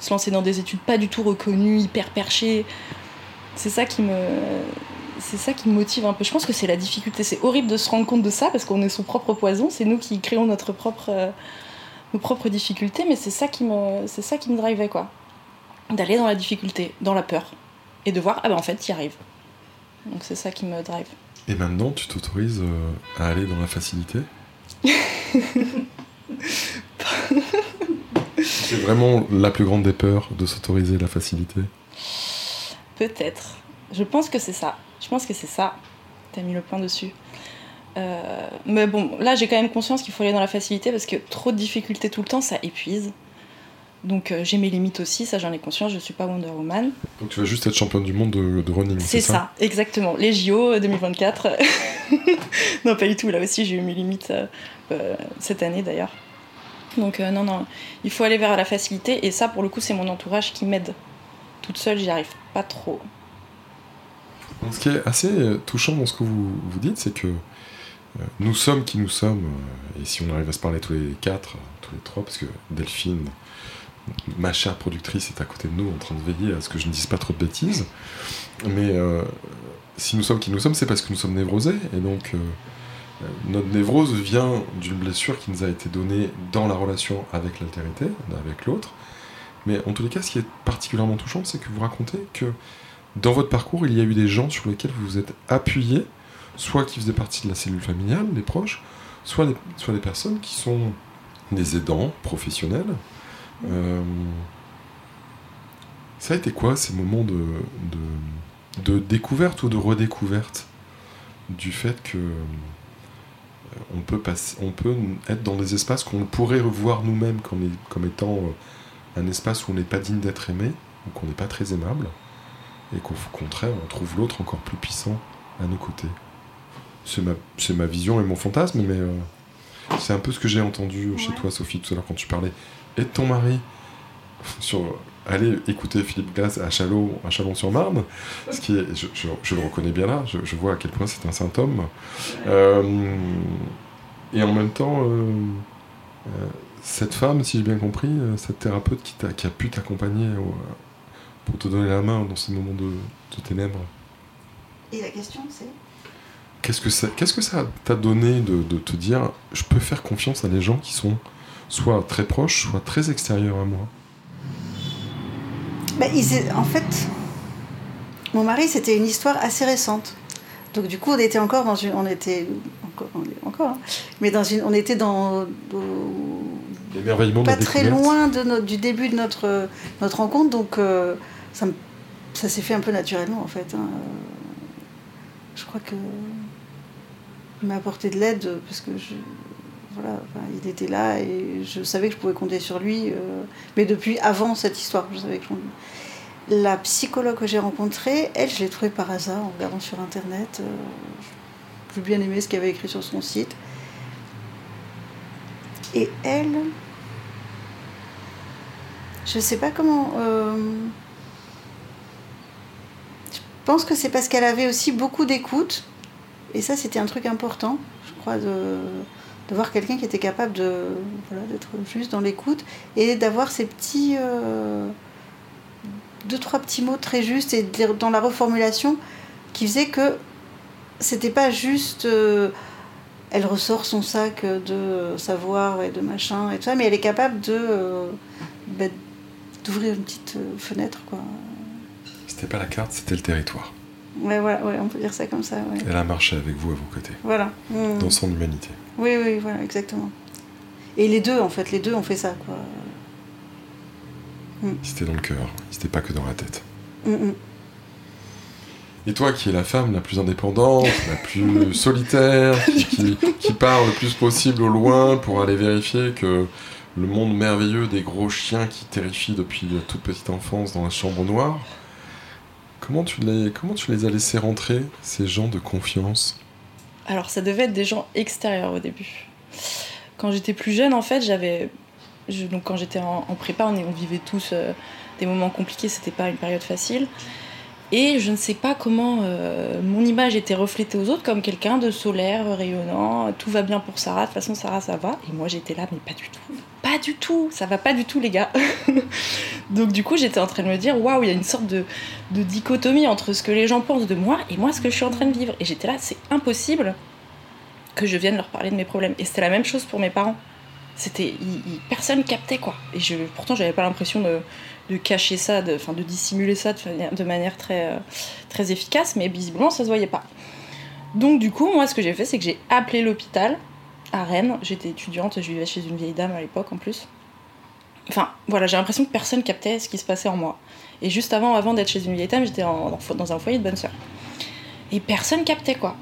se lancer dans des études pas du tout reconnues, hyper perchées. C'est ça qui me c'est ça qui me motive un peu. Je pense que c'est la difficulté. C'est horrible de se rendre compte de ça parce qu'on est son propre poison. C'est nous qui créons notre propre, euh, nos propres difficultés, mais c'est ça qui me, c'est ça qui me drivait quoi. D'aller dans la difficulté, dans la peur, et de voir ah ben en fait tu y arrives. Donc c'est ça qui me drive. Et maintenant tu t'autorises euh, à aller dans la facilité? C'est vraiment la plus grande des peurs de s'autoriser la facilité Peut-être. Je pense que c'est ça. Je pense que c'est ça. T'as mis le point dessus. Euh, mais bon, là j'ai quand même conscience qu'il faut aller dans la facilité parce que trop de difficultés tout le temps, ça épuise. Donc euh, j'ai mes limites aussi, ça j'en ai conscience, je suis pas Wonder Woman. Donc tu vas juste être championne du monde de, running, c'est ça, ça, exactement. Les JO 2024. Euh, non, pas du tout, là aussi j'ai eu mes limites cette année d'ailleurs. Donc non, non, il faut aller vers la facilité et ça pour le coup c'est mon entourage qui m'aide. Toute seule j'y arrive pas trop ce qui est assez euh, touchant dans ce que vous, vous dites, c'est que euh, nous sommes qui nous sommes, euh, et si on arrive à se parler tous les quatre, tous les trois, parce que Delphine, ma chère productrice, est à côté de nous en train de veiller à ce que je ne dise pas trop de bêtises, mais si nous sommes qui nous sommes, c'est parce que nous sommes névrosés, et donc notre névrose vient d'une blessure qui nous a été donnée dans la relation avec l'altérité, avec l'autre. Mais en tous les cas, ce qui est particulièrement touchant, c'est que vous racontez que dans votre parcours, il y a eu des gens sur lesquels vous vous êtes appuyé, soit qui faisaient partie de la cellule familiale, les proches, soit des, des personnes qui sont des aidants professionnels. Euh, ça a été quoi ces moments de, découverte ou de redécouverte du fait que euh, on peut, passer, on peut être dans des espaces qu'on pourrait revoir nous-mêmes comme, comme étant euh, un espace où on n'est pas digne d'être aimé, ou qu'on n'est pas très aimable et qu'au contraire, on trouve l'autre encore plus puissant à nos côtés. C'est ma, ma, vision et mon fantasme, mais euh, c'est un peu ce que j'ai entendu chez toi, Sophie, tout à l'heure, quand tu parlais. Et de ton mari, sur allez écouter Philippe Glass à Chalon, à Chalon-sur-Marne, ce qui est, je, le reconnais bien là, je, vois à quel point c'est un symptôme. Euh, et en même temps, euh, cette femme, si j'ai bien compris, euh, cette thérapeute qui, qui a pu t'accompagner pour te donner la main dans ces moments de, ténèbres. Et la question, c'est? Qu'est-ce que ça, qu'est-ce que ça t'a donné de, de, te dire, je peux faire confiance à des gens qui sont soit très proches, soit très extérieurs à moi? Bah, En fait, mon mari, c'était une histoire assez récente. Donc du coup, on était encore dans une, on était encore, encore, hein. mais dans une, on était dans, pas très loin de notre, du début de notre notre rencontre, donc euh, ça, ça s'est fait un peu naturellement en fait. Hein. Je crois que il m'a apporté de l'aide parce que je, il était là et je savais que je pouvais compter sur lui, euh, mais depuis avant cette histoire, je savais que la psychologue que j'ai rencontrée, elle, je l'ai trouvée par hasard en regardant sur internet. Euh, j'ai bien aimé ce qu'elle avait écrit sur son site. Et elle, je sais pas comment. Euh, je pense que c'est parce qu'elle avait aussi beaucoup d'écoute. Et ça, c'était un truc important, je crois, de, voir quelqu'un qui était capable de d'être juste dans l'écoute et d'avoir ces petits. Euh, deux, trois petits mots très justes et dans la reformulation qui faisait que c'était pas juste. Euh, elle ressort son sac de savoir et de machin et tout ça, mais elle est capable de. Euh, bah, d'ouvrir une petite fenêtre, quoi. C'était pas la carte, c'était le territoire. Ouais, voilà, ouais, on peut dire ça comme ça. Ouais. Elle a marché avec vous à vos côtés. Voilà. Mmh. Dans son humanité. Oui, oui, voilà, exactement. Et les deux, en fait, les deux ont fait ça, quoi. Mm. C'était dans le cœur, c'était pas que dans la tête. Mm, mm. Et toi, qui es la femme la plus indépendante, la plus solitaire, qui, qui, part le plus possible au loin pour aller vérifier que le monde merveilleux des gros chiens qui terrifient depuis toute petite enfance dans la chambre noire, comment tu les, comment tu les as laissés rentrer, ces gens de confiance? Alors, ça devait être des gens extérieurs au début. Quand j'étais plus jeune, en fait, j'avais donc quand j'étais en, prépa, on, vivait tous euh, des moments compliqués, c'était pas une période facile. Et je ne sais pas comment euh, mon image était reflétée aux autres comme quelqu'un de solaire, rayonnant, tout va bien pour Sarah, de toute façon Sarah ça va. Et moi j'étais là, mais pas du tout, pas du tout, ça va pas du tout les gars. Donc du coup j'étais en train de me dire, waouh, il y a une sorte de, dichotomie entre ce que les gens pensent de moi et moi ce que je suis en train de vivre. Et j'étais là, c'est impossible que je vienne leur parler de mes problèmes. Et c'était la même chose pour mes parents c'était personne captait quoi et je pourtant j'avais pas l'impression de, de, cacher ça de de dissimuler ça de, manière très euh, très efficace mais visiblement ça se voyait pas. Donc du coup moi ce que j'ai fait c'est que j'ai appelé l'hôpital à Rennes. J'étais étudiante je vivais chez une vieille dame à l'époque en plus. Enfin voilà j'ai l'impression que personne captait ce qui se passait en moi. Et juste avant avant d'être chez une vieille dame j'étais dans un foyer de bonne sœur. Et personne captait quoi.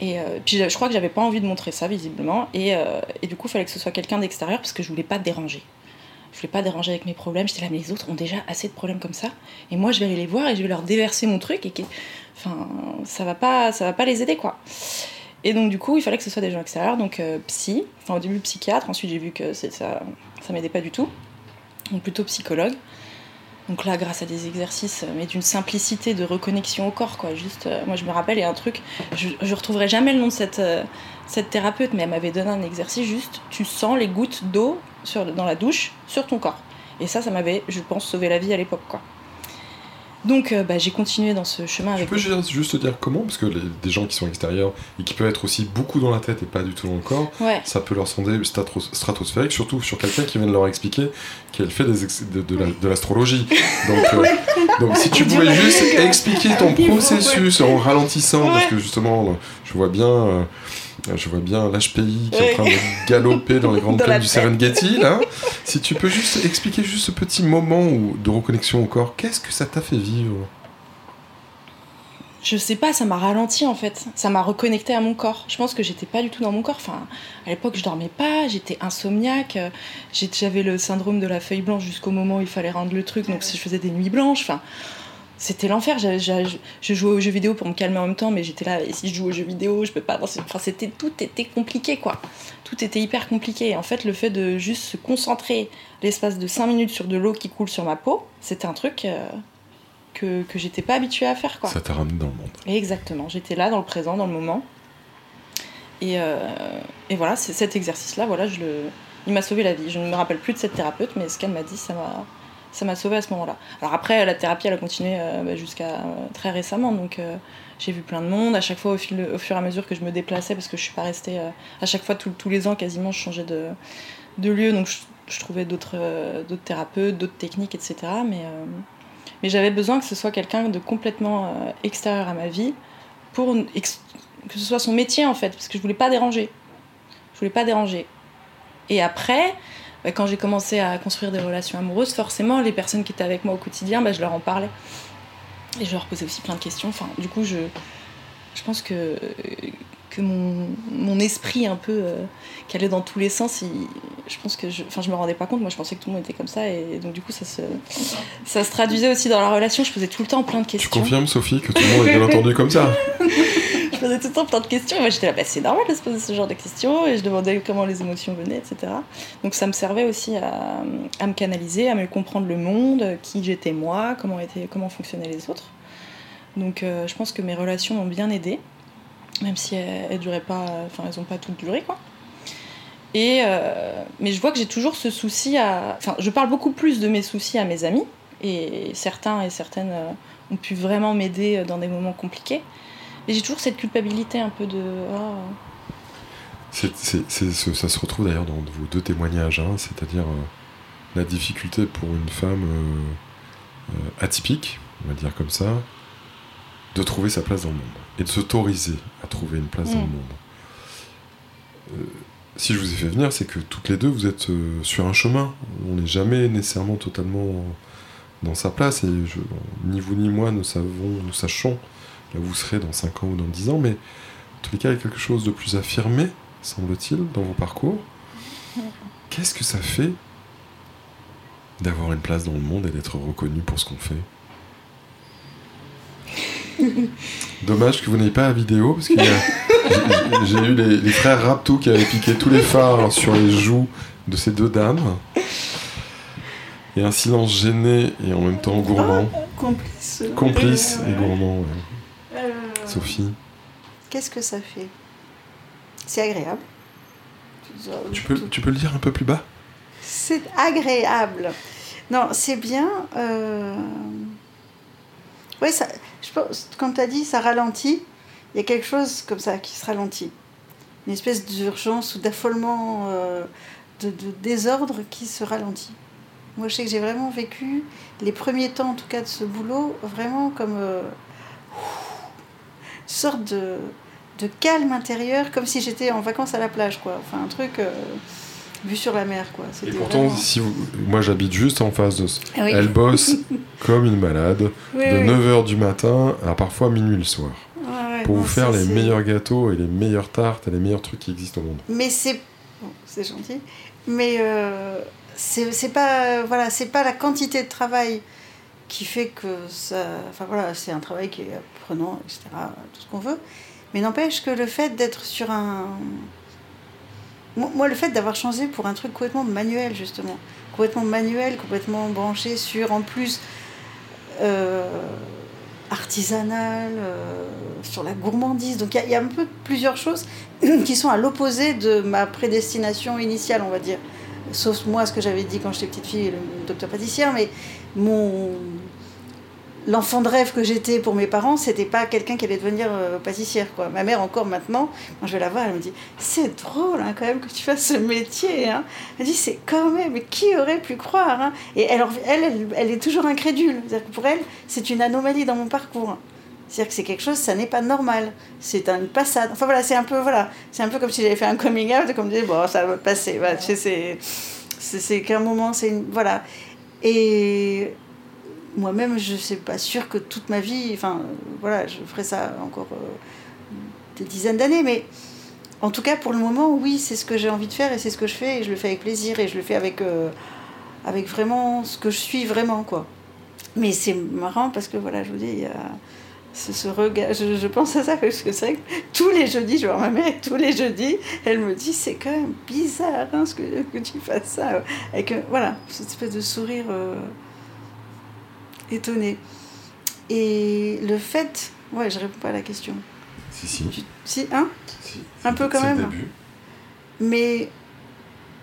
Et euh, puis je crois que j'avais pas envie de montrer ça visiblement. Et, euh, et du coup, il fallait que ce soit quelqu'un d'extérieur parce que je voulais pas déranger. Je voulais pas déranger avec mes problèmes. J'étais là, mais les autres ont déjà assez de problèmes comme ça. Et moi, je vais aller les voir et je vais leur déverser mon truc. Et enfin, ça va pas, ça va pas les aider quoi. Et donc du coup, il fallait que ce soit des gens extérieurs. Donc euh, psy. Enfin au début psychiatre. Ensuite, j'ai vu que ça, ça m'aidait pas du tout. Donc plutôt psychologue. Donc là, grâce à des exercices, euh, mais d'une simplicité de reconnexion au corps, quoi. Juste, euh, moi je me rappelle, il y a un truc, je, je retrouverai jamais le nom de cette, euh, cette thérapeute, mais elle m'avait donné un exercice juste, tu sens les gouttes d'eau dans la douche sur ton corps. Et ça, ça m'avait, je pense, sauvé la vie à l'époque, quoi. Donc euh, bah, j'ai continué dans ce chemin avec. Tu peux juste te dire comment Parce que les, des gens qui sont extérieurs et qui peuvent être aussi beaucoup dans la tête et pas du tout dans le corps, ça peut leur sembler stratosphérique, surtout sur quelqu'un qui vient de leur expliquer qu'elle fait des de, l'astrologie. donc, euh, donc si tu pouvais juste expliquer ton processus en ralentissant, parce que justement, je vois bien. Euh, je vois bien l'HPI qui est en train de galoper dans les grandes plaines du Serengeti, là. Si tu peux juste expliquer juste ce petit moment de reconnexion au corps, qu'est-ce que ça t'a fait vivre? Je sais pas, ça m'a ralenti en fait. Ça m'a reconnecté à mon corps. Je pense que j'étais pas du tout dans mon corps. Enfin, à l'époque, je dormais pas, j'étais insomniaque. J'avais le syndrome de la feuille blanche jusqu'au moment où il fallait rendre le truc. Donc, je faisais des nuits blanches. Enfin, c'était l'enfer. Je, jouais aux jeux vidéo pour me calmer en même temps, mais j'étais là, et si je joue aux jeux vidéo, je peux pas Enfin, c'était, tout était compliqué, quoi. Tout était hyper compliqué. Et en fait, le fait de juste se concentrer l'espace de 5 minutes sur de l'eau qui coule sur ma peau, c'était un truc euh, que, que j'étais pas habituée à faire, quoi. Ça t'a ramené dans le monde. Exactement. J'étais là, dans le présent, dans le moment. Et, euh, et voilà, cet exercice-là, voilà, je le, il m'a sauvé la vie. Je ne me rappelle plus de cette thérapeute, mais ce qu'elle m'a dit, ça m'a ça m'a sauvé à ce moment-là. Alors après, la thérapie, elle a continué euh, bah, jusqu'à euh, très récemment, donc euh, j'ai vu plein de monde. À chaque fois, au, fil, au fur et à mesure que je me déplaçais, parce que je suis pas restée à chaque fois tous les ans quasiment, je changeais de, lieu, donc je, trouvais d'autres d'autres thérapeutes, d'autres techniques, etc. Mais mais j'avais besoin que ce soit quelqu'un de complètement extérieur à ma vie pour que ce soit son métier en fait, parce que je voulais pas déranger. Je voulais pas déranger. Et après, bah, quand j'ai commencé à construire des relations amoureuses, forcément, les personnes qui étaient avec moi au quotidien, bah, je leur en parlais. Et je leur posais aussi plein de questions. Enfin, du coup, je, je pense que, que mon, mon esprit un peu euh, qui allait dans tous les sens, je pense que je, enfin, je me rendais pas compte. Moi, je pensais que tout le monde était comme ça. Et donc, du coup, ça se, ça se traduisait aussi dans la relation. Je posais tout le temps plein de questions. Tu confirmes, Sophie, que tout le monde est bien entendu comme ça? je posais tout le temps plein de questions. Moi, j'étais là, bah, c'est normal de se poser ce genre de questions. Et je demandais comment les émotions venaient, etc. Donc, ça me servait aussi à, à me canaliser, à mieux comprendre le monde, qui j'étais moi, comment, était, comment fonctionnaient les autres. Donc, euh, je pense que mes relations m'ont bien aidé, même si elles, pas, enfin, n'ont pas toutes duré, quoi. Et euh, mais je vois que j'ai toujours ce souci à. Enfin, je parle beaucoup plus de mes soucis à mes amis, et certains et certaines euh, ont pu vraiment m'aider dans des moments compliqués. Et j'ai toujours cette culpabilité un peu de. Oh. ça se retrouve d'ailleurs dans vos deux témoignages, hein, c'est-à-dire euh, la difficulté pour une femme euh, euh, atypique, on va dire comme ça, de trouver sa place dans le monde et de s'autoriser à trouver une place dans le mm. monde. si je vous ai fait venir, c'est que toutes les deux, vous êtes sur un chemin. On n'est jamais nécessairement totalement dans sa place et ni vous ni moi ne savons, nous sachons là vous serez dans 5 ans ou dans 10 ans, mais en tous les cas, il y a quelque chose de plus affirmé, semble-t-il, dans vos parcours. Qu'est-ce que ça fait d'avoir une place dans le monde et d'être reconnu pour ce qu'on fait? Dommage que vous n'ayez pas la vidéo, parce que j'ai eu les, frères Raptou qui avaient piqué tous les phares sur les joues de ces deux dames. Et un silence gêné et en même temps gourmand. Ah, complice. Complice et gourmand. Sophie Qu'est-ce que ça fait? C'est agréable. Tu peux, tu peux le dire un peu plus bas? C'est agréable. Non, c'est bien. Euh... Oui, ça, je pense, comme tu as dit, ça ralentit. Il y a quelque chose comme ça qui se ralentit. Une espèce d'urgence ou d'affolement, euh, de, désordre qui se ralentit. Moi, je sais que j'ai vraiment vécu les premiers temps, en tout cas, de ce boulot, vraiment comme. Euh, sorte de, de calme intérieur, comme si j'étais en vacances à la plage, quoi. Enfin, un truc euh, vu sur la mer, quoi. Et pourtant, si moi j'habite juste en face de... Ah Elle bosse comme une malade, de 9h du matin à parfois minuit le soir. pour vous faire les meilleurs gâteaux et les meilleures tartes et les meilleurs trucs qui existent au monde. Mais c'est... c'est gentil. Mais euh, c'est pas, voilà, c'est pas la quantité de travail qui fait que ça. Enfin voilà, c'est un travail qui est etc., tout ce qu'on veut. Mais n'empêche que le fait d'être sur un. Moi, le fait d'avoir changé pour un truc complètement manuel, justement, complètement manuel, complètement branché sur, en plus, euh, artisanal, euh, sur la gourmandise. Donc il y, y, a un peu plusieurs choses qui sont à l'opposé de ma prédestination initiale, on va dire. Sauf moi, ce que j'avais dit quand j'étais petite fille, le docteur pâtissière, mais mon l'enfant de rêve que j'étais pour mes parents, c'était pas quelqu'un qui allait devenir euh, pâtissière. Quoi. Ma mère, encore maintenant, quand je vais la voir, elle me dit C'est drôle hein, quand même que tu fasses ce métier. Hein. Elle dit C'est quand même, mais qui aurait pu croire hein? Et elle, elle, elle, est toujours incrédule. pour elle, c'est une anomalie dans mon parcours. C'est-à-dire que c'est quelque chose, ça n'est pas normal. C'est une passade. Enfin voilà, c'est un peu voilà, c'est un peu comme si j'avais fait un coming out, comme dire bon, ça va passer. Voilà, c'est qu'un moment, c'est une voilà. Et moi-même, je ne suis pas sûre que toute ma vie, enfin, voilà, je ferai ça encore euh, des dizaines d'années, mais en tout cas, pour le moment, oui, c'est ce que j'ai envie de faire et c'est ce que je fais et je le fais avec plaisir et je le fais avec, euh, avec vraiment ce que je suis vraiment, quoi. Mais c'est marrant parce que, voilà, je vous dis, il y a ce, regard, je, pense à ça parce que c'est vrai que tous les jeudis, je vois ma mère, tous les jeudis, elle me dit, c'est quand même bizarre hein, ce que, que tu fasses ça. Que, voilà, cette espèce de sourire. Euh, étonnée. Et le fait. Ouais, je réponds pas à la question. Si, si. Si, hein Un peu quand même. Mais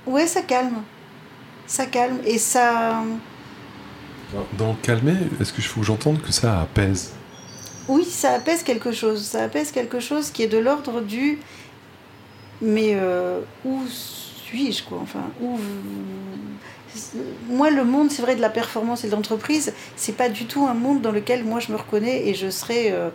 Ouais, ça calme. Ça calme et ça. Dans calmer, est-ce que je faut que j'entende que ça apaise? Oui, ça apaise quelque chose. Ça apaise quelque chose qui est de l'ordre du. Mais euh, où suis-je, quoi? Enfin, où. Moi, le monde, c'est vrai, de la performance et de l'entreprise, c'est pas du tout un monde dans lequel moi je me reconnais et je serais. Euh,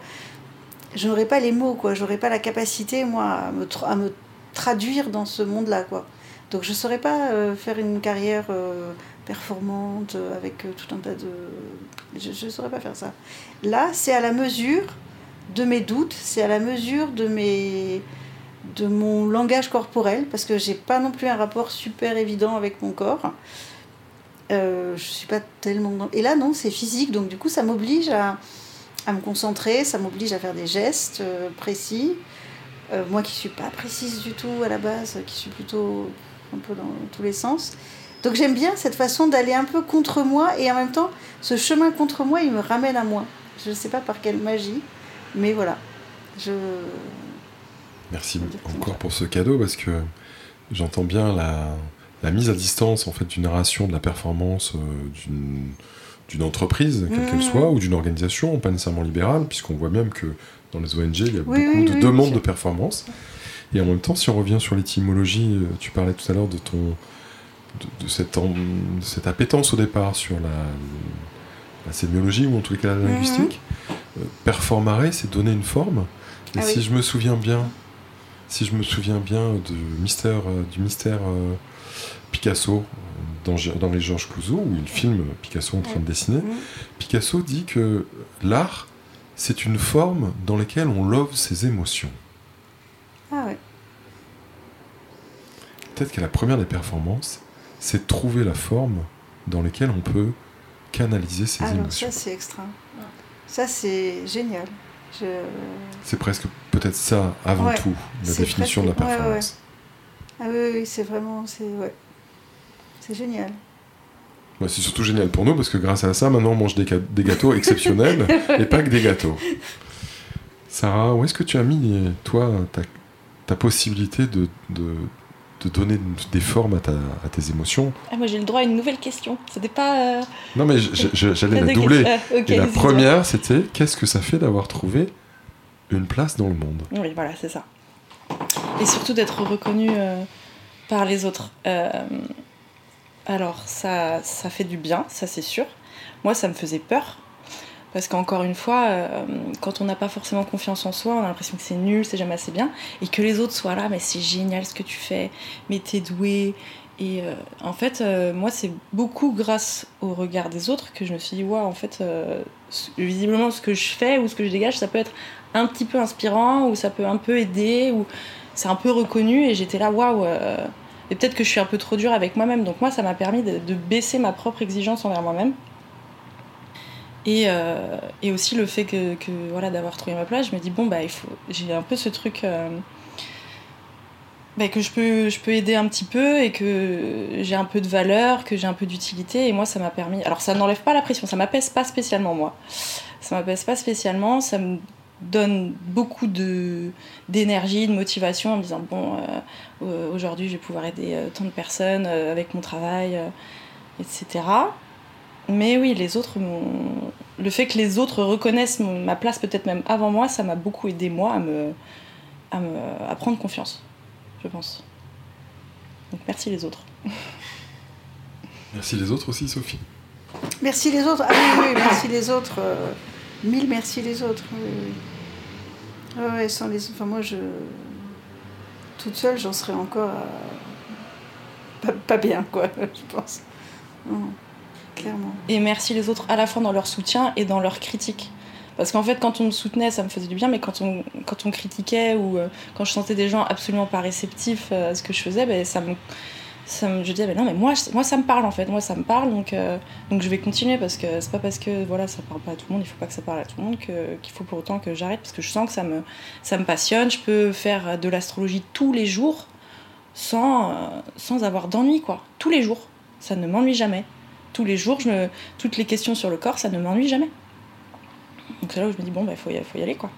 je n'aurais pas les mots, quoi. J'aurais pas la capacité, moi, à me, traduire dans ce monde-là, quoi. Donc je saurais pas euh, faire une carrière euh, performante avec tout un tas de... Je ne saurais pas faire ça. Là, c'est à la mesure de mes doutes, c'est à la mesure de, mes... de mon langage corporel, parce que j'ai pas non plus un rapport super évident avec mon corps. Euh, je suis pas tellement... Et là, non, c'est physique, donc du coup, ça m'oblige à, à me concentrer, ça m'oblige à faire des gestes précis. moi qui suis pas précise du tout à la base, qui suis plutôt un peu dans tous les sens. Donc j'aime bien cette façon d'aller un peu contre moi et en même temps, ce chemin contre moi, il me ramène à moi. Je ne sais pas par quelle magie, mais voilà. Je... Merci encore pour ce cadeau parce que j'entends bien la, la, mise à distance en fait d'une narration de la performance euh, d'une entreprise, quelle qu'elle mmh. soit, ou d'une organisation, pas nécessairement libérale, puisqu'on voit même que dans les ONG, il y a beaucoup de demandes de performance. Et en même temps, si on revient sur l'étymologie, euh, tu parlais tout à l'heure de ton de, cette, cette, appétence au départ sur la, la, sémiologie ou en les cas la mhm. linguistique. Euh, performare, c'est donner une forme. Et ah si je me souviens bien, si je me souviens bien du mystère, euh, du mystère Picasso dans, dans, les Georges Clouzot, où il filme Picasso en train de dessiner, mhm. Picasso dit que l'art, c'est une forme dans laquelle on love ses émotions. Ah ouais. Peut-être que la première des performances, c'est de trouver la forme dans laquelle on peut canaliser ses ah émotions. ça c'est extra. Ça c'est génial. C'est presque peut-être ça avant tout, la définition de la performance. ah oui, oui c'est vraiment, c'est génial. c'est surtout génial pour nous parce que grâce à ça, maintenant on mange des, des gâteaux exceptionnels et pas que des gâteaux. Sarah, où est-ce que tu as mis, toi, ta ta possibilité de, de, de donner des formes à, ta, à tes émotions. Ah, moi j'ai le droit à une nouvelle question. C'était pas. Euh, non mais j'allais la doubler. Et la première c'était qu'est-ce que ça fait d'avoir trouvé une place dans le monde? Oui voilà c'est ça. Et surtout d'être reconnu euh, par les autres. Euh, alors ça, ça fait du bien, ça c'est sûr. Moi ça me faisait peur parce qu'encore une fois, euh, quand on n'a pas forcément confiance en soi, on a l'impression que c'est nul, c'est jamais assez bien. Et que les autres soient là, mais c'est génial ce que tu fais, mais t'es doué. Et euh, en fait, euh, moi, c'est beaucoup grâce au regard des autres que je me suis dit, waouh, en fait, visiblement, ce que je fais ou ce que je dégage, ça peut être un petit peu inspirant, ou ça peut un peu aider, ou c'est un peu reconnu. Et j'étais là, waouh. et peut-être que je suis un peu trop dure avec moi-même. Donc, moi, ça m'a permis de baisser ma propre exigence envers moi-même euh, et, aussi le fait que, voilà d'avoir trouvé ma place, je me dis bon bah il faut j'ai un peu ce truc euh, bah, que je peux je peux aider un petit peu et que j'ai un peu de valeur, que j'ai un peu d'utilité et moi ça m'a permis. Alors ça n'enlève pas la pression, ça m'apaise pas spécialement moi. Ça m'apaise pas spécialement, ça me donne beaucoup de d'énergie, de motivation en me disant bon euh, aujourd'hui je vais pouvoir aider tant de personnes avec mon travail, etc. Mais oui, les autres le fait que les autres reconnaissent ma place peut-être même avant moi, ça m'a beaucoup aidé moi à me... À, me... à prendre confiance, je pense. Donc merci les autres. Merci les autres aussi, Sophie. Merci les autres. Ah oui, oui merci les autres. Euh, mille merci les autres. Oui, ouais, sans les... Enfin, moi, je... Toute seule, j'en serais encore... Pas, bien, quoi, je pense. Et merci les autres à la fois dans leur soutien et dans leur critique. Parce qu'en fait, quand on me soutenait, ça me faisait du bien, mais quand on, quand on critiquait ou euh, quand je sentais des gens absolument pas réceptifs euh, à ce que je faisais, ben, ça me, je disais, ben non, mais moi, moi, ça me parle en fait, moi, ça me parle, donc, euh, donc je vais continuer parce que c'est pas parce que voilà, ça parle pas à tout le monde, il faut pas que ça parle à tout le monde qu'il faut pour autant que j'arrête parce que je sens que ça me, ça me passionne. Je peux faire de l'astrologie tous les jours sans, sans avoir d'ennui, quoi. Tous les jours. Ça ne m'ennuie jamais tous les jours, je me... toutes les questions sur le corps, ça ne m'ennuie jamais. Donc c'est là où je me dis, bon, il bah, faut, y... faut y aller, quoi.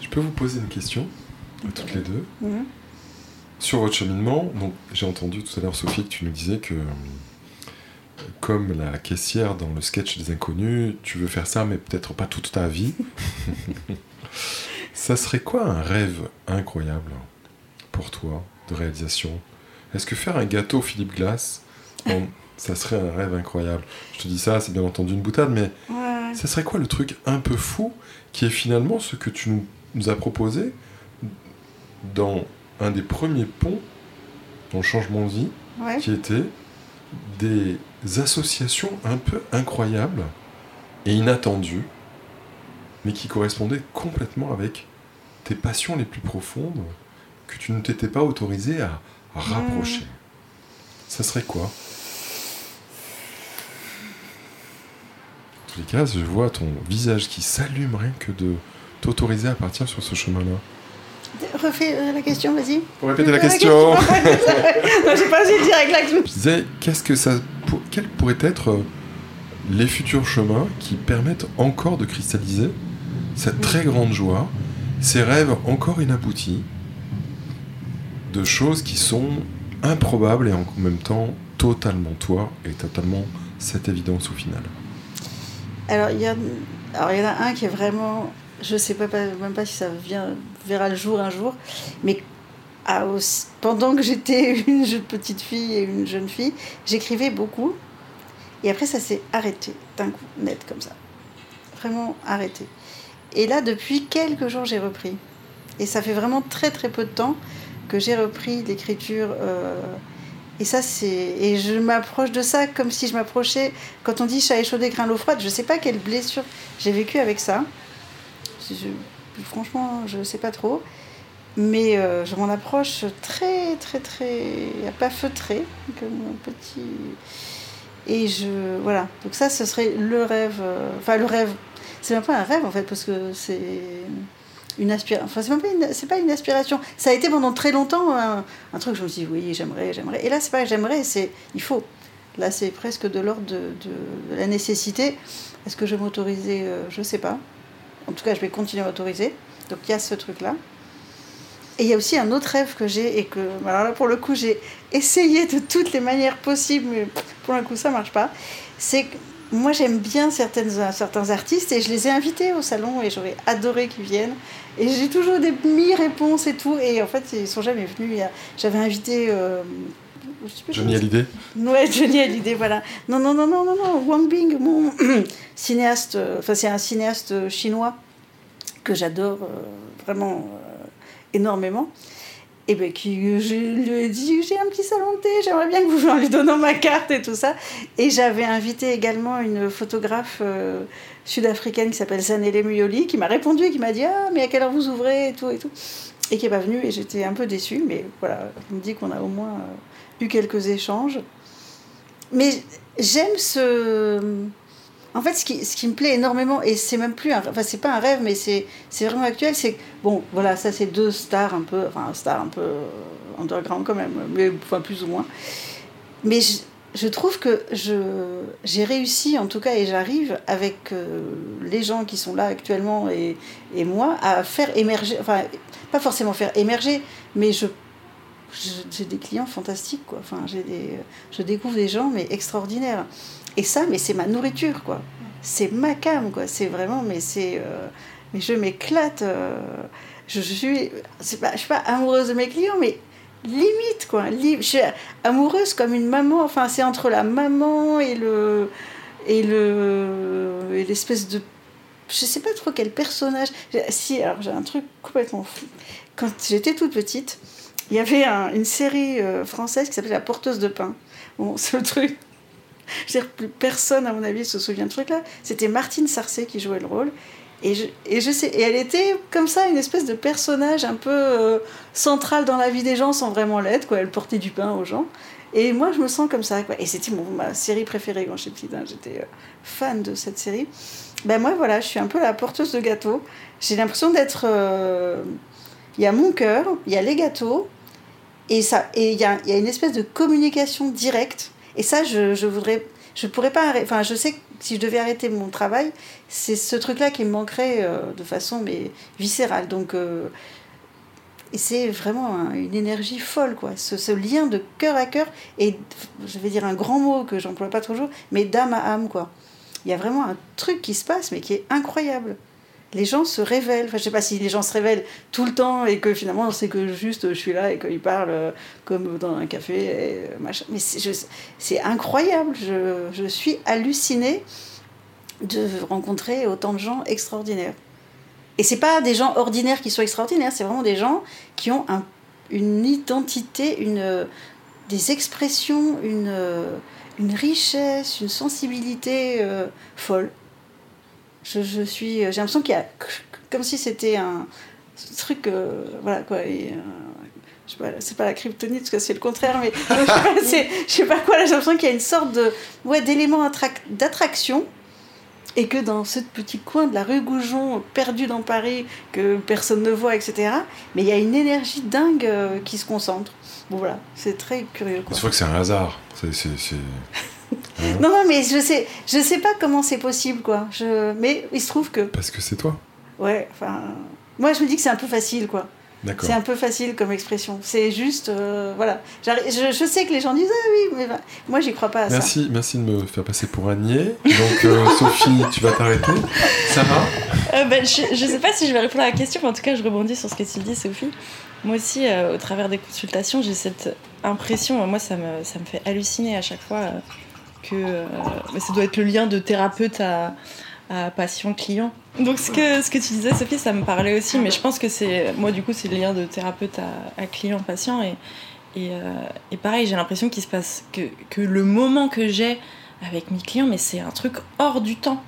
Je peux vous poser une question, à toutes les deux. Sur votre cheminement, donc j'ai entendu tout à l'heure Sophie que tu nous disais que comme la caissière dans le sketch des inconnus, tu veux faire ça mais peut-être pas toute ta vie. ça serait quoi un rêve incroyable pour toi de réalisation? Est-ce que faire un gâteau Philippe Glass, ça serait un rêve incroyable. Je te dis ça, c'est bien entendu une boutade, mais ça serait quoi le truc un peu fou qui est finalement ce que tu nous as proposé dans un des premiers ponts dans le changement de vie, qui était des associations un peu incroyables et inattendues, mais qui correspondaient complètement avec tes passions les plus profondes que tu ne t'étais pas autorisé à, rapprocher. Ça serait quoi En tous les cas, je vois ton visage qui s'allume rien que de t'autoriser à partir sur ce chemin-là. Refais euh, la question, vas-y. Pour répéter la question. non, j'ai pas osé le dire avec l'accent. Je disais, qu'est-ce que ça, quels pourraient être euh, les futurs chemins qui permettent encore de cristalliser cette très grande joie, ces rêves encore inaboutis, de choses qui sont improbables et en même temps totalement toi et totalement cette évidence au final? Alors il y a, y en a un qui est vraiment je ne sais pas, même pas si ça verra le jour un jour, mais pendant que j'étais une petite fille et une jeune fille, j'écrivais beaucoup. Et après, ça s'est arrêté d'un coup, net comme ça. Vraiment arrêté. Et là, depuis quelques jours, j'ai repris. Et ça fait vraiment très très peu de temps que j'ai repris l'écriture. Euh, et ça, c'est. Et je m'approche de ça comme si je m'approchais. Quand on dit chat échaudé, craint l'eau froide, je sais pas quelle blessure j'ai vécu avec ça franchement, je ne sais pas trop. Mais euh, je m'en approche très, très, très. pas feutré, comme un petit. Et je. Voilà. Donc, ça, ce serait le rêve. Euh, enfin, le rêve. C'est même pas un rêve, en fait, parce que c'est une aspiration. Enfin, c'est pas une, pas une aspiration. Ça a été pendant très longtemps un, truc, je me dis, oui, j'aimerais, j'aimerais. Et là, c'est pas j'aimerais, c'est il faut. Là, c'est presque de l'ordre de, de, la nécessité. Est-ce que je vais m'autoriser euh, Je sais pas. En tout cas, je vais continuer à autoriser. Donc il y a ce truc-là. Et il y a aussi un autre rêve que j'ai et que, alors là pour le coup, j'ai essayé de toutes les manières possibles, mais pour le coup ça marche pas. C'est moi j'aime bien certaines, certains artistes et je les ai invités au salon et j'aurais adoré qu'ils viennent. Et j'ai toujours des mi-réponses et tout. Et en fait, ils sont jamais venus. J'avais invité. Euh, Johnny Hallyday Ouais, Johnny Hallyday, voilà. Non, non, non, non, non, non. Wang Bing, mon cinéaste, euh, enfin, c'est un cinéaste chinois que j'adore euh, vraiment euh, énormément. Et bien, qui, je lui ai dit j'ai un petit salon de thé, j'aimerais bien que vous en lui donnant ma carte et tout ça. Et j'avais invité également une photographe sud-africaine qui s'appelle Zanele Muyoli, qui m'a répondu et qui m'a dit Ah, mais à quelle heure vous ouvrez et tout et tout. Et qui n'est pas venue et j'étais un peu déçue, mais voilà, il me dit qu'on a au moins quelques échanges. Mais j'aime ce. En fait, ce qui, me plaît énormément, et c'est même plus un. Enfin, c'est pas un rêve, mais c'est vraiment actuel, c'est. Bon, voilà, ça, c'est deux stars un peu. Enfin, stars un peu underground quand même, mais enfin, plus ou moins. Mais je, trouve que j'ai réussi, en tout cas, et j'arrive avec euh, les gens qui sont là actuellement et, et moi, à faire émerger. Enfin, pas forcément faire émerger, mais je j'ai des clients fantastiques, quoi. Enfin, j'ai des, je découvre des gens, mais extraordinaires. Et ça, mais c'est ma nourriture, quoi. C'est ma cam, quoi. C'est vraiment, mais c'est. Euh, mais je m'éclate. Euh, je, suis. Pas, je suis pas amoureuse de mes clients, mais limite, quoi. je suis amoureuse comme une maman. Enfin, c'est entre la maman et le. Et le. Et l'espèce de. Je sais pas trop quel personnage. Si, alors j'ai un truc complètement fou. Quand j'étais toute petite, il y avait une série euh, française qui s'appelait La porteuse de pain. Bon, le truc. Je veux plus personne, à mon avis, se souvient de ce truc-là. C'était Martine Sarcey qui jouait le rôle. Et je, et je sais, et elle était comme ça, une espèce de personnage un peu euh, central dans la vie des gens sans vraiment l'être. Quoi. Elle portait du pain aux gens. Et moi, je me sens comme ça. Quoi. Et c'était ma série préférée quand j'étais petite. Hein. J'étais euh, fan de cette série. Ben moi, voilà, je suis un peu la porteuse de gâteaux. J'ai l'impression d'être... Il y a mon cœur, il y a les gâteaux, et ça, et il y a, y a, une espèce de communication directe. Et ça, je, je voudrais, je pourrais pas, enfin, je sais que si je devais arrêter mon travail, c'est ce truc-là qui me manquerait euh, de façon mais viscérale. Donc, euh, Et c'est vraiment une énergie folle, quoi. Ce, lien de cœur à cœur, et je vais dire un grand mot que j'emploie pas toujours, mais d'âme à âme, quoi. Il y a vraiment un truc qui se passe, mais qui est incroyable. Les gens se révèlent. Enfin, je sais pas si les gens se révèlent tout le temps et que finalement c'est que juste je suis là et qu'ils parlent euh, comme dans un café, et euh, machin. Mais c'est incroyable. Je, je suis hallucinée de rencontrer autant de gens extraordinaires. Et c'est pas des gens ordinaires qui sont extraordinaires, c'est vraiment des gens qui ont un, une identité, une, des expressions, une, une richesse, une sensibilité euh, folle. Je, je suis, j'ai l'impression qu'il y a comme si c'était un truc, euh, voilà quoi. Et, euh, c'est pas la kryptonite parce que c'est le contraire, mais je sais pas, sais pas quoi. J'ai l'impression qu'il y a une sorte de ouais d'élément d'attraction et que dans ce petit coin de la rue Goujon, perdu dans Paris, que personne ne voit, etc., mais il y a une énergie dingue euh, qui se concentre. Bon voilà, c'est très curieux. C'est vrai que c'est un hasard. non, non, mais je sais, je sais pas comment c'est possible, quoi. Je... Mais il se trouve que... Parce que c'est toi. Ouais, enfin... Moi, je me dis que c'est un peu facile, quoi. C'est un peu facile comme expression. C'est juste, euh, voilà. Je, je, sais que les gens disent ah oui, mais moi j'y crois pas à merci, ça. Merci de me faire passer pour un niais. Donc euh, Sophie, tu vas t'arrêter? Ça va? Euh, ben, Je ne sais pas si je vais répondre à la question, mais en tout cas je rebondis sur ce que tu dis, Sophie. Moi aussi, au travers des consultations, j'ai cette impression. Moi, ça me, ça me fait halluciner à chaque fois que ça doit être le lien de thérapeute à patient client. Donc ce que, ce que tu disais Sophie, ça me parlait aussi, mais je pense que c'est moi du coup c'est le lien de thérapeute à, client patient et et, euh, et pareil j'ai l'impression qu'il se passe que, que le moment que j'ai avec mes clients mais c'est un truc hors du temps.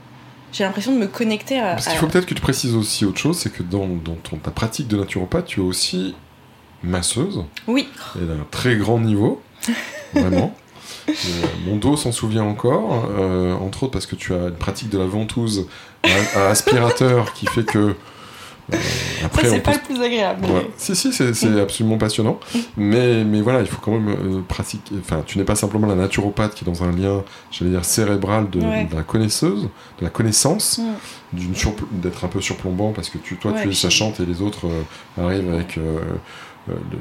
J'ai l'impression de me connecter à. Parce qu'il faut peut-être que tu précises aussi autre chose, c'est que dans, dans ton, ta pratique de naturopathe, tu es aussi masseuse. Oui. Et d'un très grand niveau, vraiment. Euh, mon dos s'en souvient encore, euh, entre autres parce que tu as une pratique de la ventouse à, aspirateur qui fait que. Euh, après, c'est pas le plus agréable. Si, si, c'est absolument passionnant. mais, mais voilà, il faut quand même pratiquer. Enfin, tu n'es pas simplement la naturopathe qui est dans un lien, j'allais dire, cérébral de, la connaisseuse, de la connaissance, d'être un peu surplombant parce que tu, toi, tu es sachante et les autres arrivent avec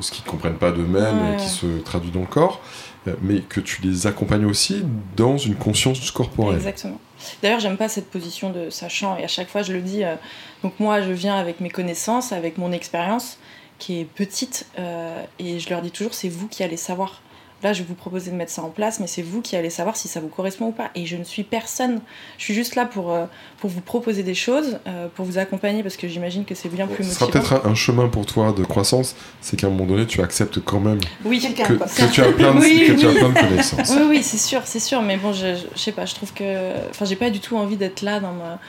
ce qu'ils ne comprennent pas d'eux-mêmes et qui se traduit dans le corps. Euh, mais que tu les accompagnes aussi dans une conscience corporelle. Exactement. D'ailleurs, j'aime pas cette position de sachant, et à chaque fois je le dis. Euh, donc moi, je viens avec mes connaissances, avec mon expérience qui est petite, euh, et je leur dis toujours, c'est vous qui allez savoir là je vais vous proposer de mettre ça en place, mais c'est vous qui allez savoir si ça vous correspond ou pas. Et je ne suis personne. Je suis juste là pour, euh, pour vous proposer des choses, euh, pour vous accompagner, parce que j'imagine que c'est bien plus motivant. Ce sera peut-être un chemin pour toi de croissance, c'est qu'à un moment donné, tu acceptes quand même oui, que, que, tu as plein de, que tu as plein de connaissances. Oui, oui, c'est sûr, c'est sûr. Mais bon, je, je, sais pas, je trouve que... Enfin, j'ai pas du tout envie d'être là dans ma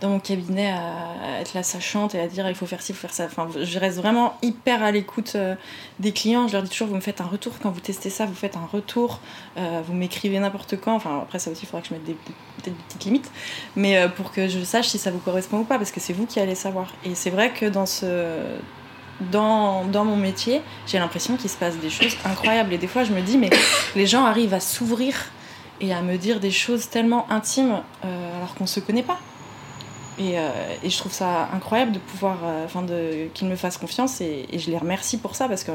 dans mon cabinet à, être la sachante et à dire il faut faire ci, il faut faire ça. Enfin, je reste vraiment hyper à l'écoute euh, des clients. Je leur dis toujours vous me faites un retour quand vous testez ça, vous faites un retour, euh, vous m'écrivez n'importe quand. Enfin, après, ça aussi, il faudra que je mette des, des petites limites, mais euh, pour que je sache si ça vous correspond ou pas, parce que c'est vous qui allez savoir. Et c'est vrai que dans ce. Dans, dans mon métier, j'ai l'impression qu'il se passe des choses incroyables. Et des fois, je me dis, mais les gens arrivent à s'ouvrir et à me dire des choses tellement intimes alors qu'on ne se connaît pas. Euh, et, je trouve ça incroyable de pouvoir, euh, enfin, qu'ils me fassent confiance et, je les remercie pour ça parce qu'ils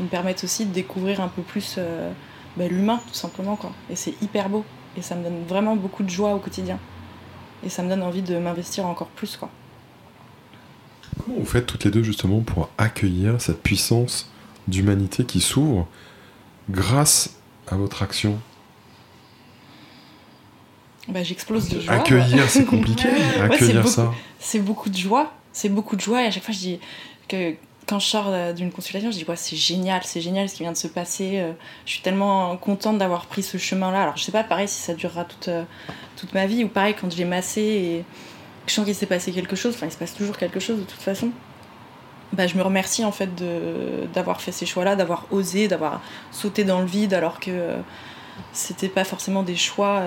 me permettent aussi de découvrir un peu plus euh, bah, l'humain tout simplement quoi. Et c'est hyper beau et ça me donne vraiment beaucoup de joie au quotidien et ça me donne envie de m'investir encore plus quoi. Comment vous faites toutes les deux justement pour accueillir cette puissance d'humanité qui s'ouvre grâce à votre action? Bah, j'explose de joie. Accueillir, c'est compliqué. Accueillir ça. C'est beaucoup de joie. C'est beaucoup de joie. Et à chaque fois, je dis que quand je sors euh, d'une consultation, je dis ouais, c'est génial, c'est génial ce qui vient de se passer. Euh, je suis tellement contente d'avoir pris ce chemin-là. Alors, je sais pas, pareil, si ça durera toute, euh, toute ma vie ou pareil, quand je l'ai massé et je sens qu'il s'est passé quelque chose, enfin, il se passe toujours quelque chose de toute façon. Bah, je me remercie en fait d'avoir fait ces choix-là, d'avoir osé, d'avoir sauté dans le vide alors que c'était pas forcément des choix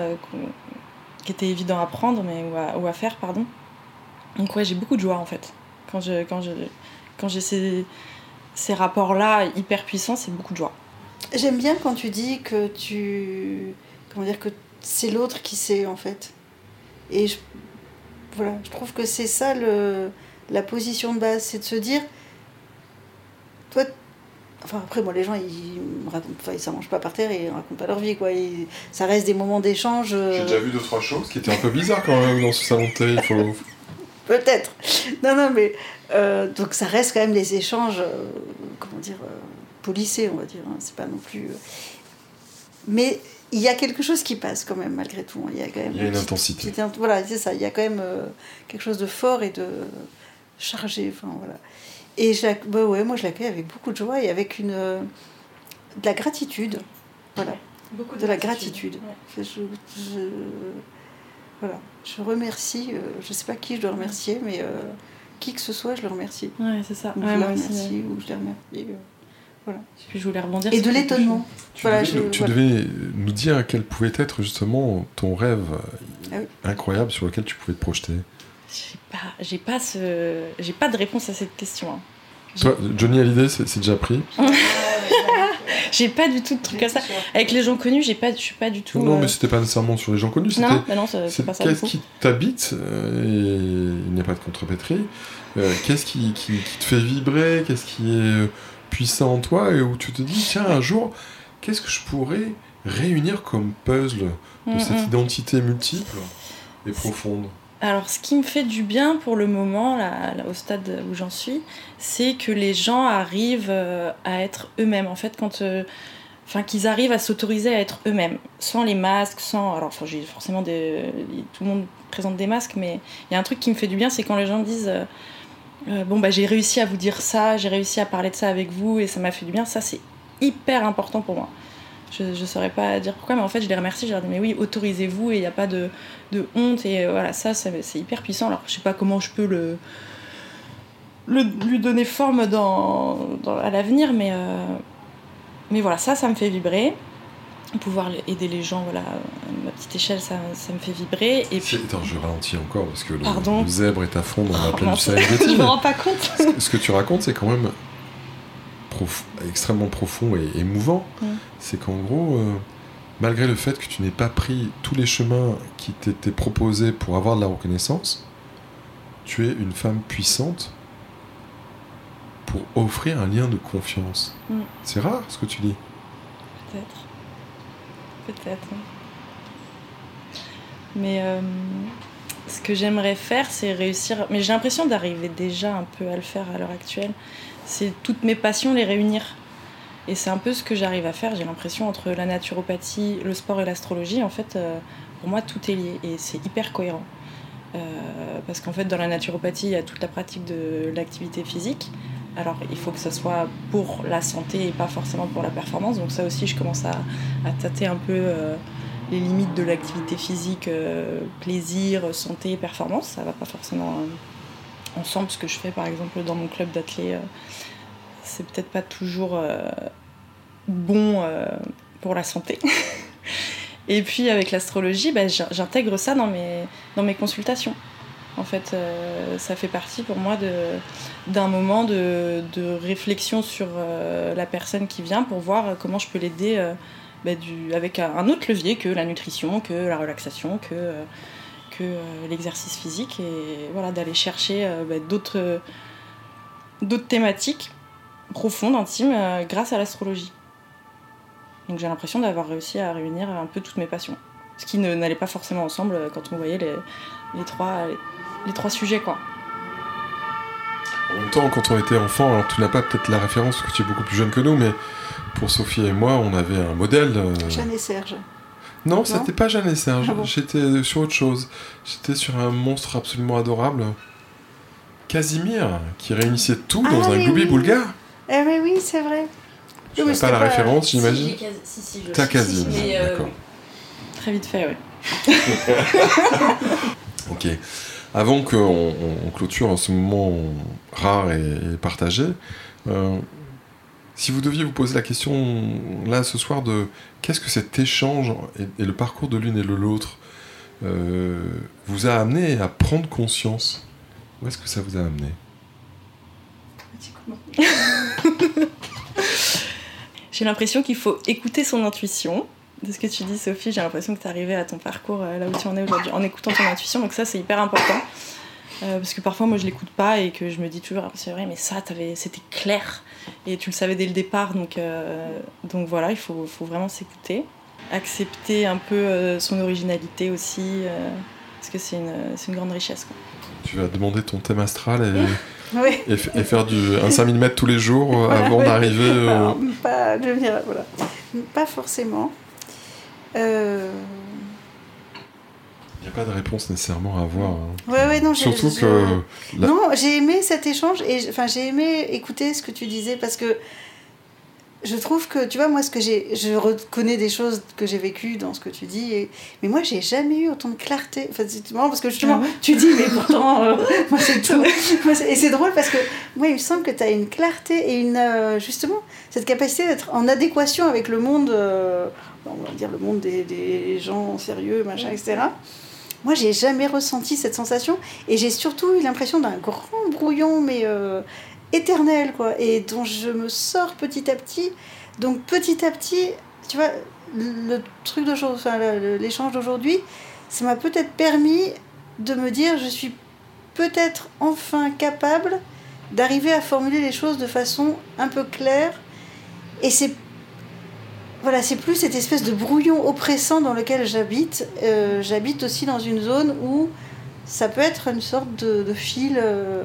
qui était évident à prendre mais, ou, à, faire. pardon. Donc ouais, j'ai beaucoup de joie en fait. Quand j'ai quand je, quand ces, ces rapports-là hyper puissants, c'est beaucoup de joie. J'aime bien quand tu dis que tu... Comment dire que c'est l'autre qui sait en fait. Et je, voilà, je trouve que c'est ça le, la position de base, c'est de se dire toi, enfin après, moi, les gens, ils racontent, enfin, ils mangent pas par terre et ils racontent pas leur vie, quoi. Ils- ça reste des moments d'échange. euh, J'ai déjà vu deux, trois choses qui étaient un peu bizarres quand même dans ce salon de thé. Faut... Peut-être. Non, non, mais euh, donc ça reste quand même des échanges, euh, comment dire, polissés, on va dire. hein. C'est pas non plus. Mais il y a quelque chose qui passe quand même malgré tout. hein. Il y a quand même. Il y a une intensité. petite Voilà, c'est ça. Il y a quand même quelque chose de fort et de chargé. Enfin voilà. Et je bah ouais, moi je l'accueille avec beaucoup de joie et avec une euh, de la gratitude. Voilà Beaucoup de la gratitude. Ouais. Je, je- voilà. je remercie, euh, je ne sais pas qui je dois remercier, mais euh, qui que ce soit, je le remercie. Ouais, c'est ça. Ou Ouais, je le remercie, ou je les remercie. euh. Puis je voulais rebondir Et de l'étonnement. Tu, Voilà, devais, je- tu voilà. devais nous dire quel pouvait être justement ton rêve Ah oui. incroyable sur lequel tu pouvais te projeter. J'ai pas, j'ai pas ce, j'ai pas de réponse à cette question. hein. Toi, Johnny Hallyday, c'est c'est déjà pris J'ai pas du tout de trucs comme ça. Avec les gens connus, j'ai pas, je suis pas du tout. Non, non, euh, mais c'était pas nécèsement sur les gens connus. non, C'était non, bah non, ça- c'est c'est pas ça. qu'est-ce qui t'habite euh, et il n'y a pas de contrepétrie. Euh, qu'est-ce qui, qui- qui te fait vibrer Qu'est-ce qui est euh, puissant en toi et où tu te dis tiens un jour qu'est-ce que je pourrais réunir comme puzzle de Mm, cette mm. identité multiple et profonde? Alors, ce qui me fait du bien pour le moment, au stade où j'en suis, c'est que les gens arrivent euh, à être eux-mêmes. En fait, quand. euh, Enfin, qu'ils arrivent à s'autoriser à être eux-mêmes, sans les masques, sans. Alors, forcément. Tout le monde présente des masques, mais il y a un truc qui me fait du bien, c'est quand les gens disent euh, Bon, bah, j'ai réussi à vous dire ça, j'ai réussi à parler de ça avec vous, et ça m'a fait du bien. Ça, c'est hyper important pour moi. Je ne saurais pas dire pourquoi, mais en fait, je les remercie. Je leur dis Mais oui, autorisez-vous, et il n'y a pas de, de honte, et euh, voilà, ça, c'est hyper puissant. Alors, je sais pas comment je peux le. le- lui donner forme dans, dans- à l'avenir, mais, euh, mais voilà, ça, ça me fait vibrer. Pouvoir aider les gens, voilà, à ma petite échelle, ça, ça me fait vibrer. Et puis, Attends, je ralentis encore parce que le, Pardon le zèbre est à fond dans la Oh, plaine du Serengeti. je me rends pas compte. ce que tu racontes, c'est quand même prof- extrêmement profond et émouvant. C'est qu'en gros, euh, malgré le fait que tu n'aies pas pris tous les chemins qui t'étaient proposés pour avoir de la reconnaissance, tu es une femme puissante pour offrir un lien de confiance. C'est rare ce que tu dis. Peut-être. Peut-être. hein. Mais euh, ce que j'aimerais faire, c'est réussir. Mais j'ai l'impression d'arriver déjà un peu à le faire à l'heure actuelle. C'est toutes mes passions, les réunir. Et c'est un peu ce que j'arrive à faire, j'ai l'impression, entre la naturopathie, le sport et l'astrologie. En fait, euh, pour moi, tout est lié et c'est hyper cohérent. Euh, parce qu'en fait, dans la naturopathie, il y a toute la pratique de l'activité physique. Alors, il faut que ça soit pour la santé et pas forcément pour la performance. Donc, ça aussi, je commence à, tâter un peu euh, les limites de l'activité physique, plaisir, santé, performance. Ça va pas forcément ensemble. Ce que je fais, par exemple, dans mon club d'athlètes, euh, c'est peut-être pas toujours euh, bon euh, pour la santé. et puis, avec l'astrologie, bah, j'in- j'intègre ça dans mes, consultations. En fait, ça fait partie pour moi d'un moment de, réflexion sur la personne qui vient pour voir comment je peux l'aider bah, avec un, autre levier que la nutrition, que la relaxation, que, que euh, l'exercice physique. Et voilà, d'aller chercher euh, bah, d'autres, d'autres thématiques profondes, intimes, euh, grâce à l'astrologie. Donc j'ai l'impression d'avoir réussi à réunir un peu toutes mes passions. Ce qui ne, n'allait pas forcément ensemble quand on voyait les, les, trois, les, les trois sujets. quoi. En même temps, quand on était enfant, alors tu n'as pas peut-être la référence parce que tu es beaucoup plus jeune que nous, mais pour Sophie et moi, on avait un modèle. euh, Jeanne et Serge. Non, c'était pas Jeanne et Serge. Ah bon J'étais sur autre chose. J'étais sur un monstre absolument adorable. Casimir, qui réunissait tout Ah dans un oui, goubi oui. boulgare. Eh mais oui, c'est vrai. Je Oui, n'ai mais pas la pas- référence, j'imagine. Si, j'ai quasi- si, si, je- T'as si, quasi, si, mais, euh, d'accord. Très vite fait, oui. Ok. Avant qu'on on, clôture ce moment rare et, et partagé, euh, si vous deviez vous poser la question là ce soir de qu'est-ce que cet échange et, le parcours de l'une et de l'autre euh, vous a amené à prendre conscience, où est-ce que ça vous a amené? J'ai l'impression qu'il faut écouter son intuition. De ce que tu dis, Sophie, j'ai l'impression que tu es arrivée à ton parcours euh, là où tu en es aujourd'hui en écoutant ton intuition. Donc, ça, c'est hyper important. Euh, parce que parfois, moi, je l'écoute pas et que je me dis toujours, Ah, c'est vrai, mais ça, c'était clair. Et tu le savais dès le départ, donc, donc voilà, il faut, faut vraiment s'écouter. Accepter un peu son originalité aussi, parce que c'est une, une, grande richesse. Quoi. Tu vas demander ton thème astral et, et, faire du, un 5000 mètres tous les jours avant d'arriver. Pas, voilà. pas forcément. Euh... Il n'y a pas de réponse nécessairement à avoir. Hein. Ouais, ouais, non, Surtout que. Non, j'ai aimé cet échange et enfin, j'ai aimé écouter ce que tu disais parce que je trouve que, tu vois, moi, ce que j'ai. Je reconnais des choses que j'ai vécues dans ce que tu dis, et, mais moi, j'ai jamais eu autant de clarté. Enfin, c'est marrant parce que justement, ah tu dis, mais pourtant, euh, moi, c'est tout. et c'est drôle parce que moi, il me semble que tu as une clarté et une. Euh, justement, cette capacité d'être en adéquation avec le monde, euh, on va dire le monde des, des gens sérieux, machin, etc. Moi, j'ai jamais ressenti cette sensation et j'ai surtout eu l'impression d'un grand brouillon, mais euh, éternel, quoi, et dont je me sors petit à petit. Donc, petit à petit, tu vois, le truc d'aujourd'hui, enfin, l'échange d'aujourd'hui, ça m'a peut-être permis de me dire, je suis peut-être enfin capable d'arriver à formuler les choses de façon un peu claire. Et c'est voilà, c'est plus cette espèce de brouillon oppressant dans lequel j'habite. Euh, j'habite aussi dans une zone où ça peut être une sorte de, fil. Euh,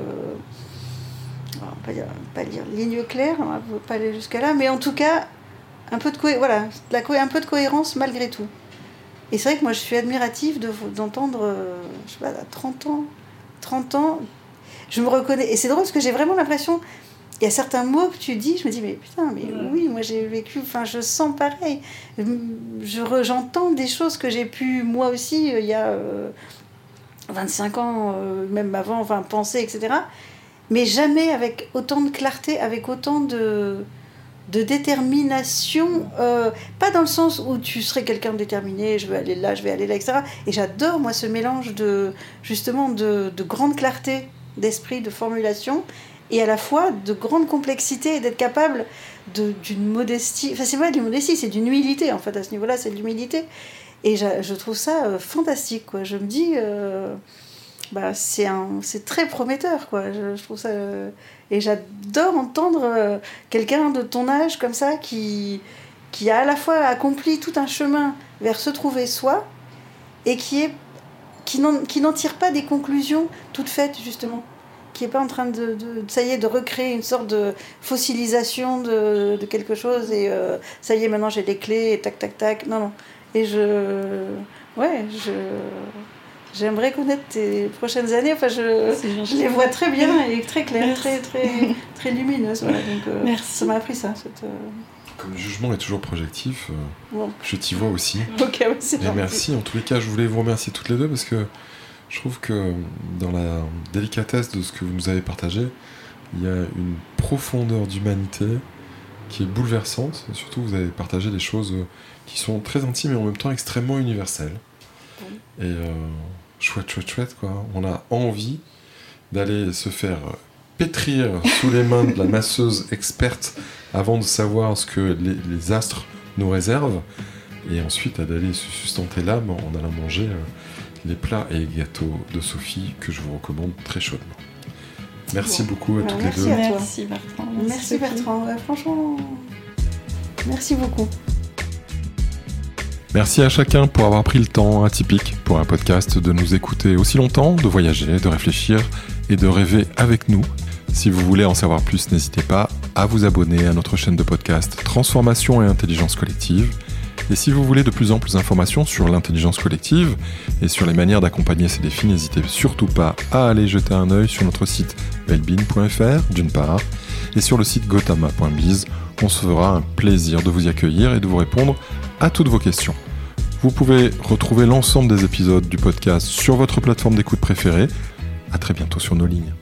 on va pas dire, ligne claire, on va pas aller jusqu'à là, mais en tout cas, un peu de, voilà, la un peu de cohérence malgré tout. Et c'est vrai que moi je suis admirative d'entendre, euh, je sais pas, à 30 ans, 30 ans, je me reconnais. Et c'est drôle parce que j'ai vraiment l'impression il y a certains mots que tu dis, je me dis, mais putain, mais oui, moi j'ai vécu, enfin, je sens pareil. Je, j'entends des choses que j'ai pu, moi aussi, euh, il y a 25 euh, ans, euh, même avant, enfin, penser, etc. Mais jamais avec autant de clarté, avec autant de, de détermination, pas dans le sens où tu serais quelqu'un de déterminé, je vais aller là, je vais aller là, etc. Et j'adore, moi, ce mélange de, justement, de, de grande clarté d'esprit, de formulation, et à la fois de grande complexité et d'être capable d'une modestie. Enfin, c'est pas de modestie, c'est d'une humilité en fait à ce niveau-là, c'est de l'humilité. Et je, je, trouve ça euh, fantastique, quoi. Je me dis, euh, bah, c'est très prometteur, quoi. Je, trouve ça. Euh, et j'adore entendre quelqu'un de ton âge comme ça qui, qui a à la fois accompli tout un chemin vers se trouver soi et qui est qui n'en tire pas des conclusions toutes faites, justement qui est pas en train de, de, ça y est, de recréer une sorte de fossilisation de, de quelque chose et euh, ça y est, maintenant j'ai les clés et tac, tac, tac. Non, non. Et je. Ouais, je. J'aimerais connaître tes prochaines années. Enfin, je, je les vois très bien et très claires, très, très, très lumineuses. Voilà. Donc, euh, Merci. Ça m'a appris ça. Cette, euh, Comme le jugement est toujours projectif, je t'y vois aussi. Ok, et merci. En tous les cas, je voulais vous remercier toutes les deux parce que je trouve que dans la délicatesse de ce que vous nous avez partagé, il y a une profondeur d'humanité qui est bouleversante. Et surtout, vous avez partagé des choses qui sont très intimes et en même temps extrêmement universelles. Et euh, chouette, chouette, chouette, quoi. On a envie d'aller se faire pétrir sous les mains de la masseuse experte avant de savoir ce que les, les astres nous réservent. Et ensuite, d'aller se sustenter l'âme en allant manger. Euh, les plats et gâteaux de Sophie que je vous recommande très chaudement. Merci beaucoup à toutes les deux. Merci Bertrand. Merci, Bertrand. franchement, merci beaucoup. Merci à chacun pour avoir pris le temps atypique pour un podcast de nous écouter aussi longtemps, de voyager, de réfléchir et de rêver avec nous. Si vous voulez en savoir plus, n'hésitez pas à vous abonner à notre chaîne de podcast Transformation et Intelligence Collective et si vous voulez de plus en plus d'informations sur l'intelligence collective et sur les manières d'accompagner ces défis, n'hésitez surtout pas à aller jeter un œil sur notre site wellbeing.fr d'une part et sur le site gotama.biz. On se fera un plaisir de vous accueillir et de vous répondre à toutes vos questions. Vous pouvez retrouver l'ensemble des épisodes du podcast sur votre plateforme d'écoute préférée. À très bientôt sur nos lignes.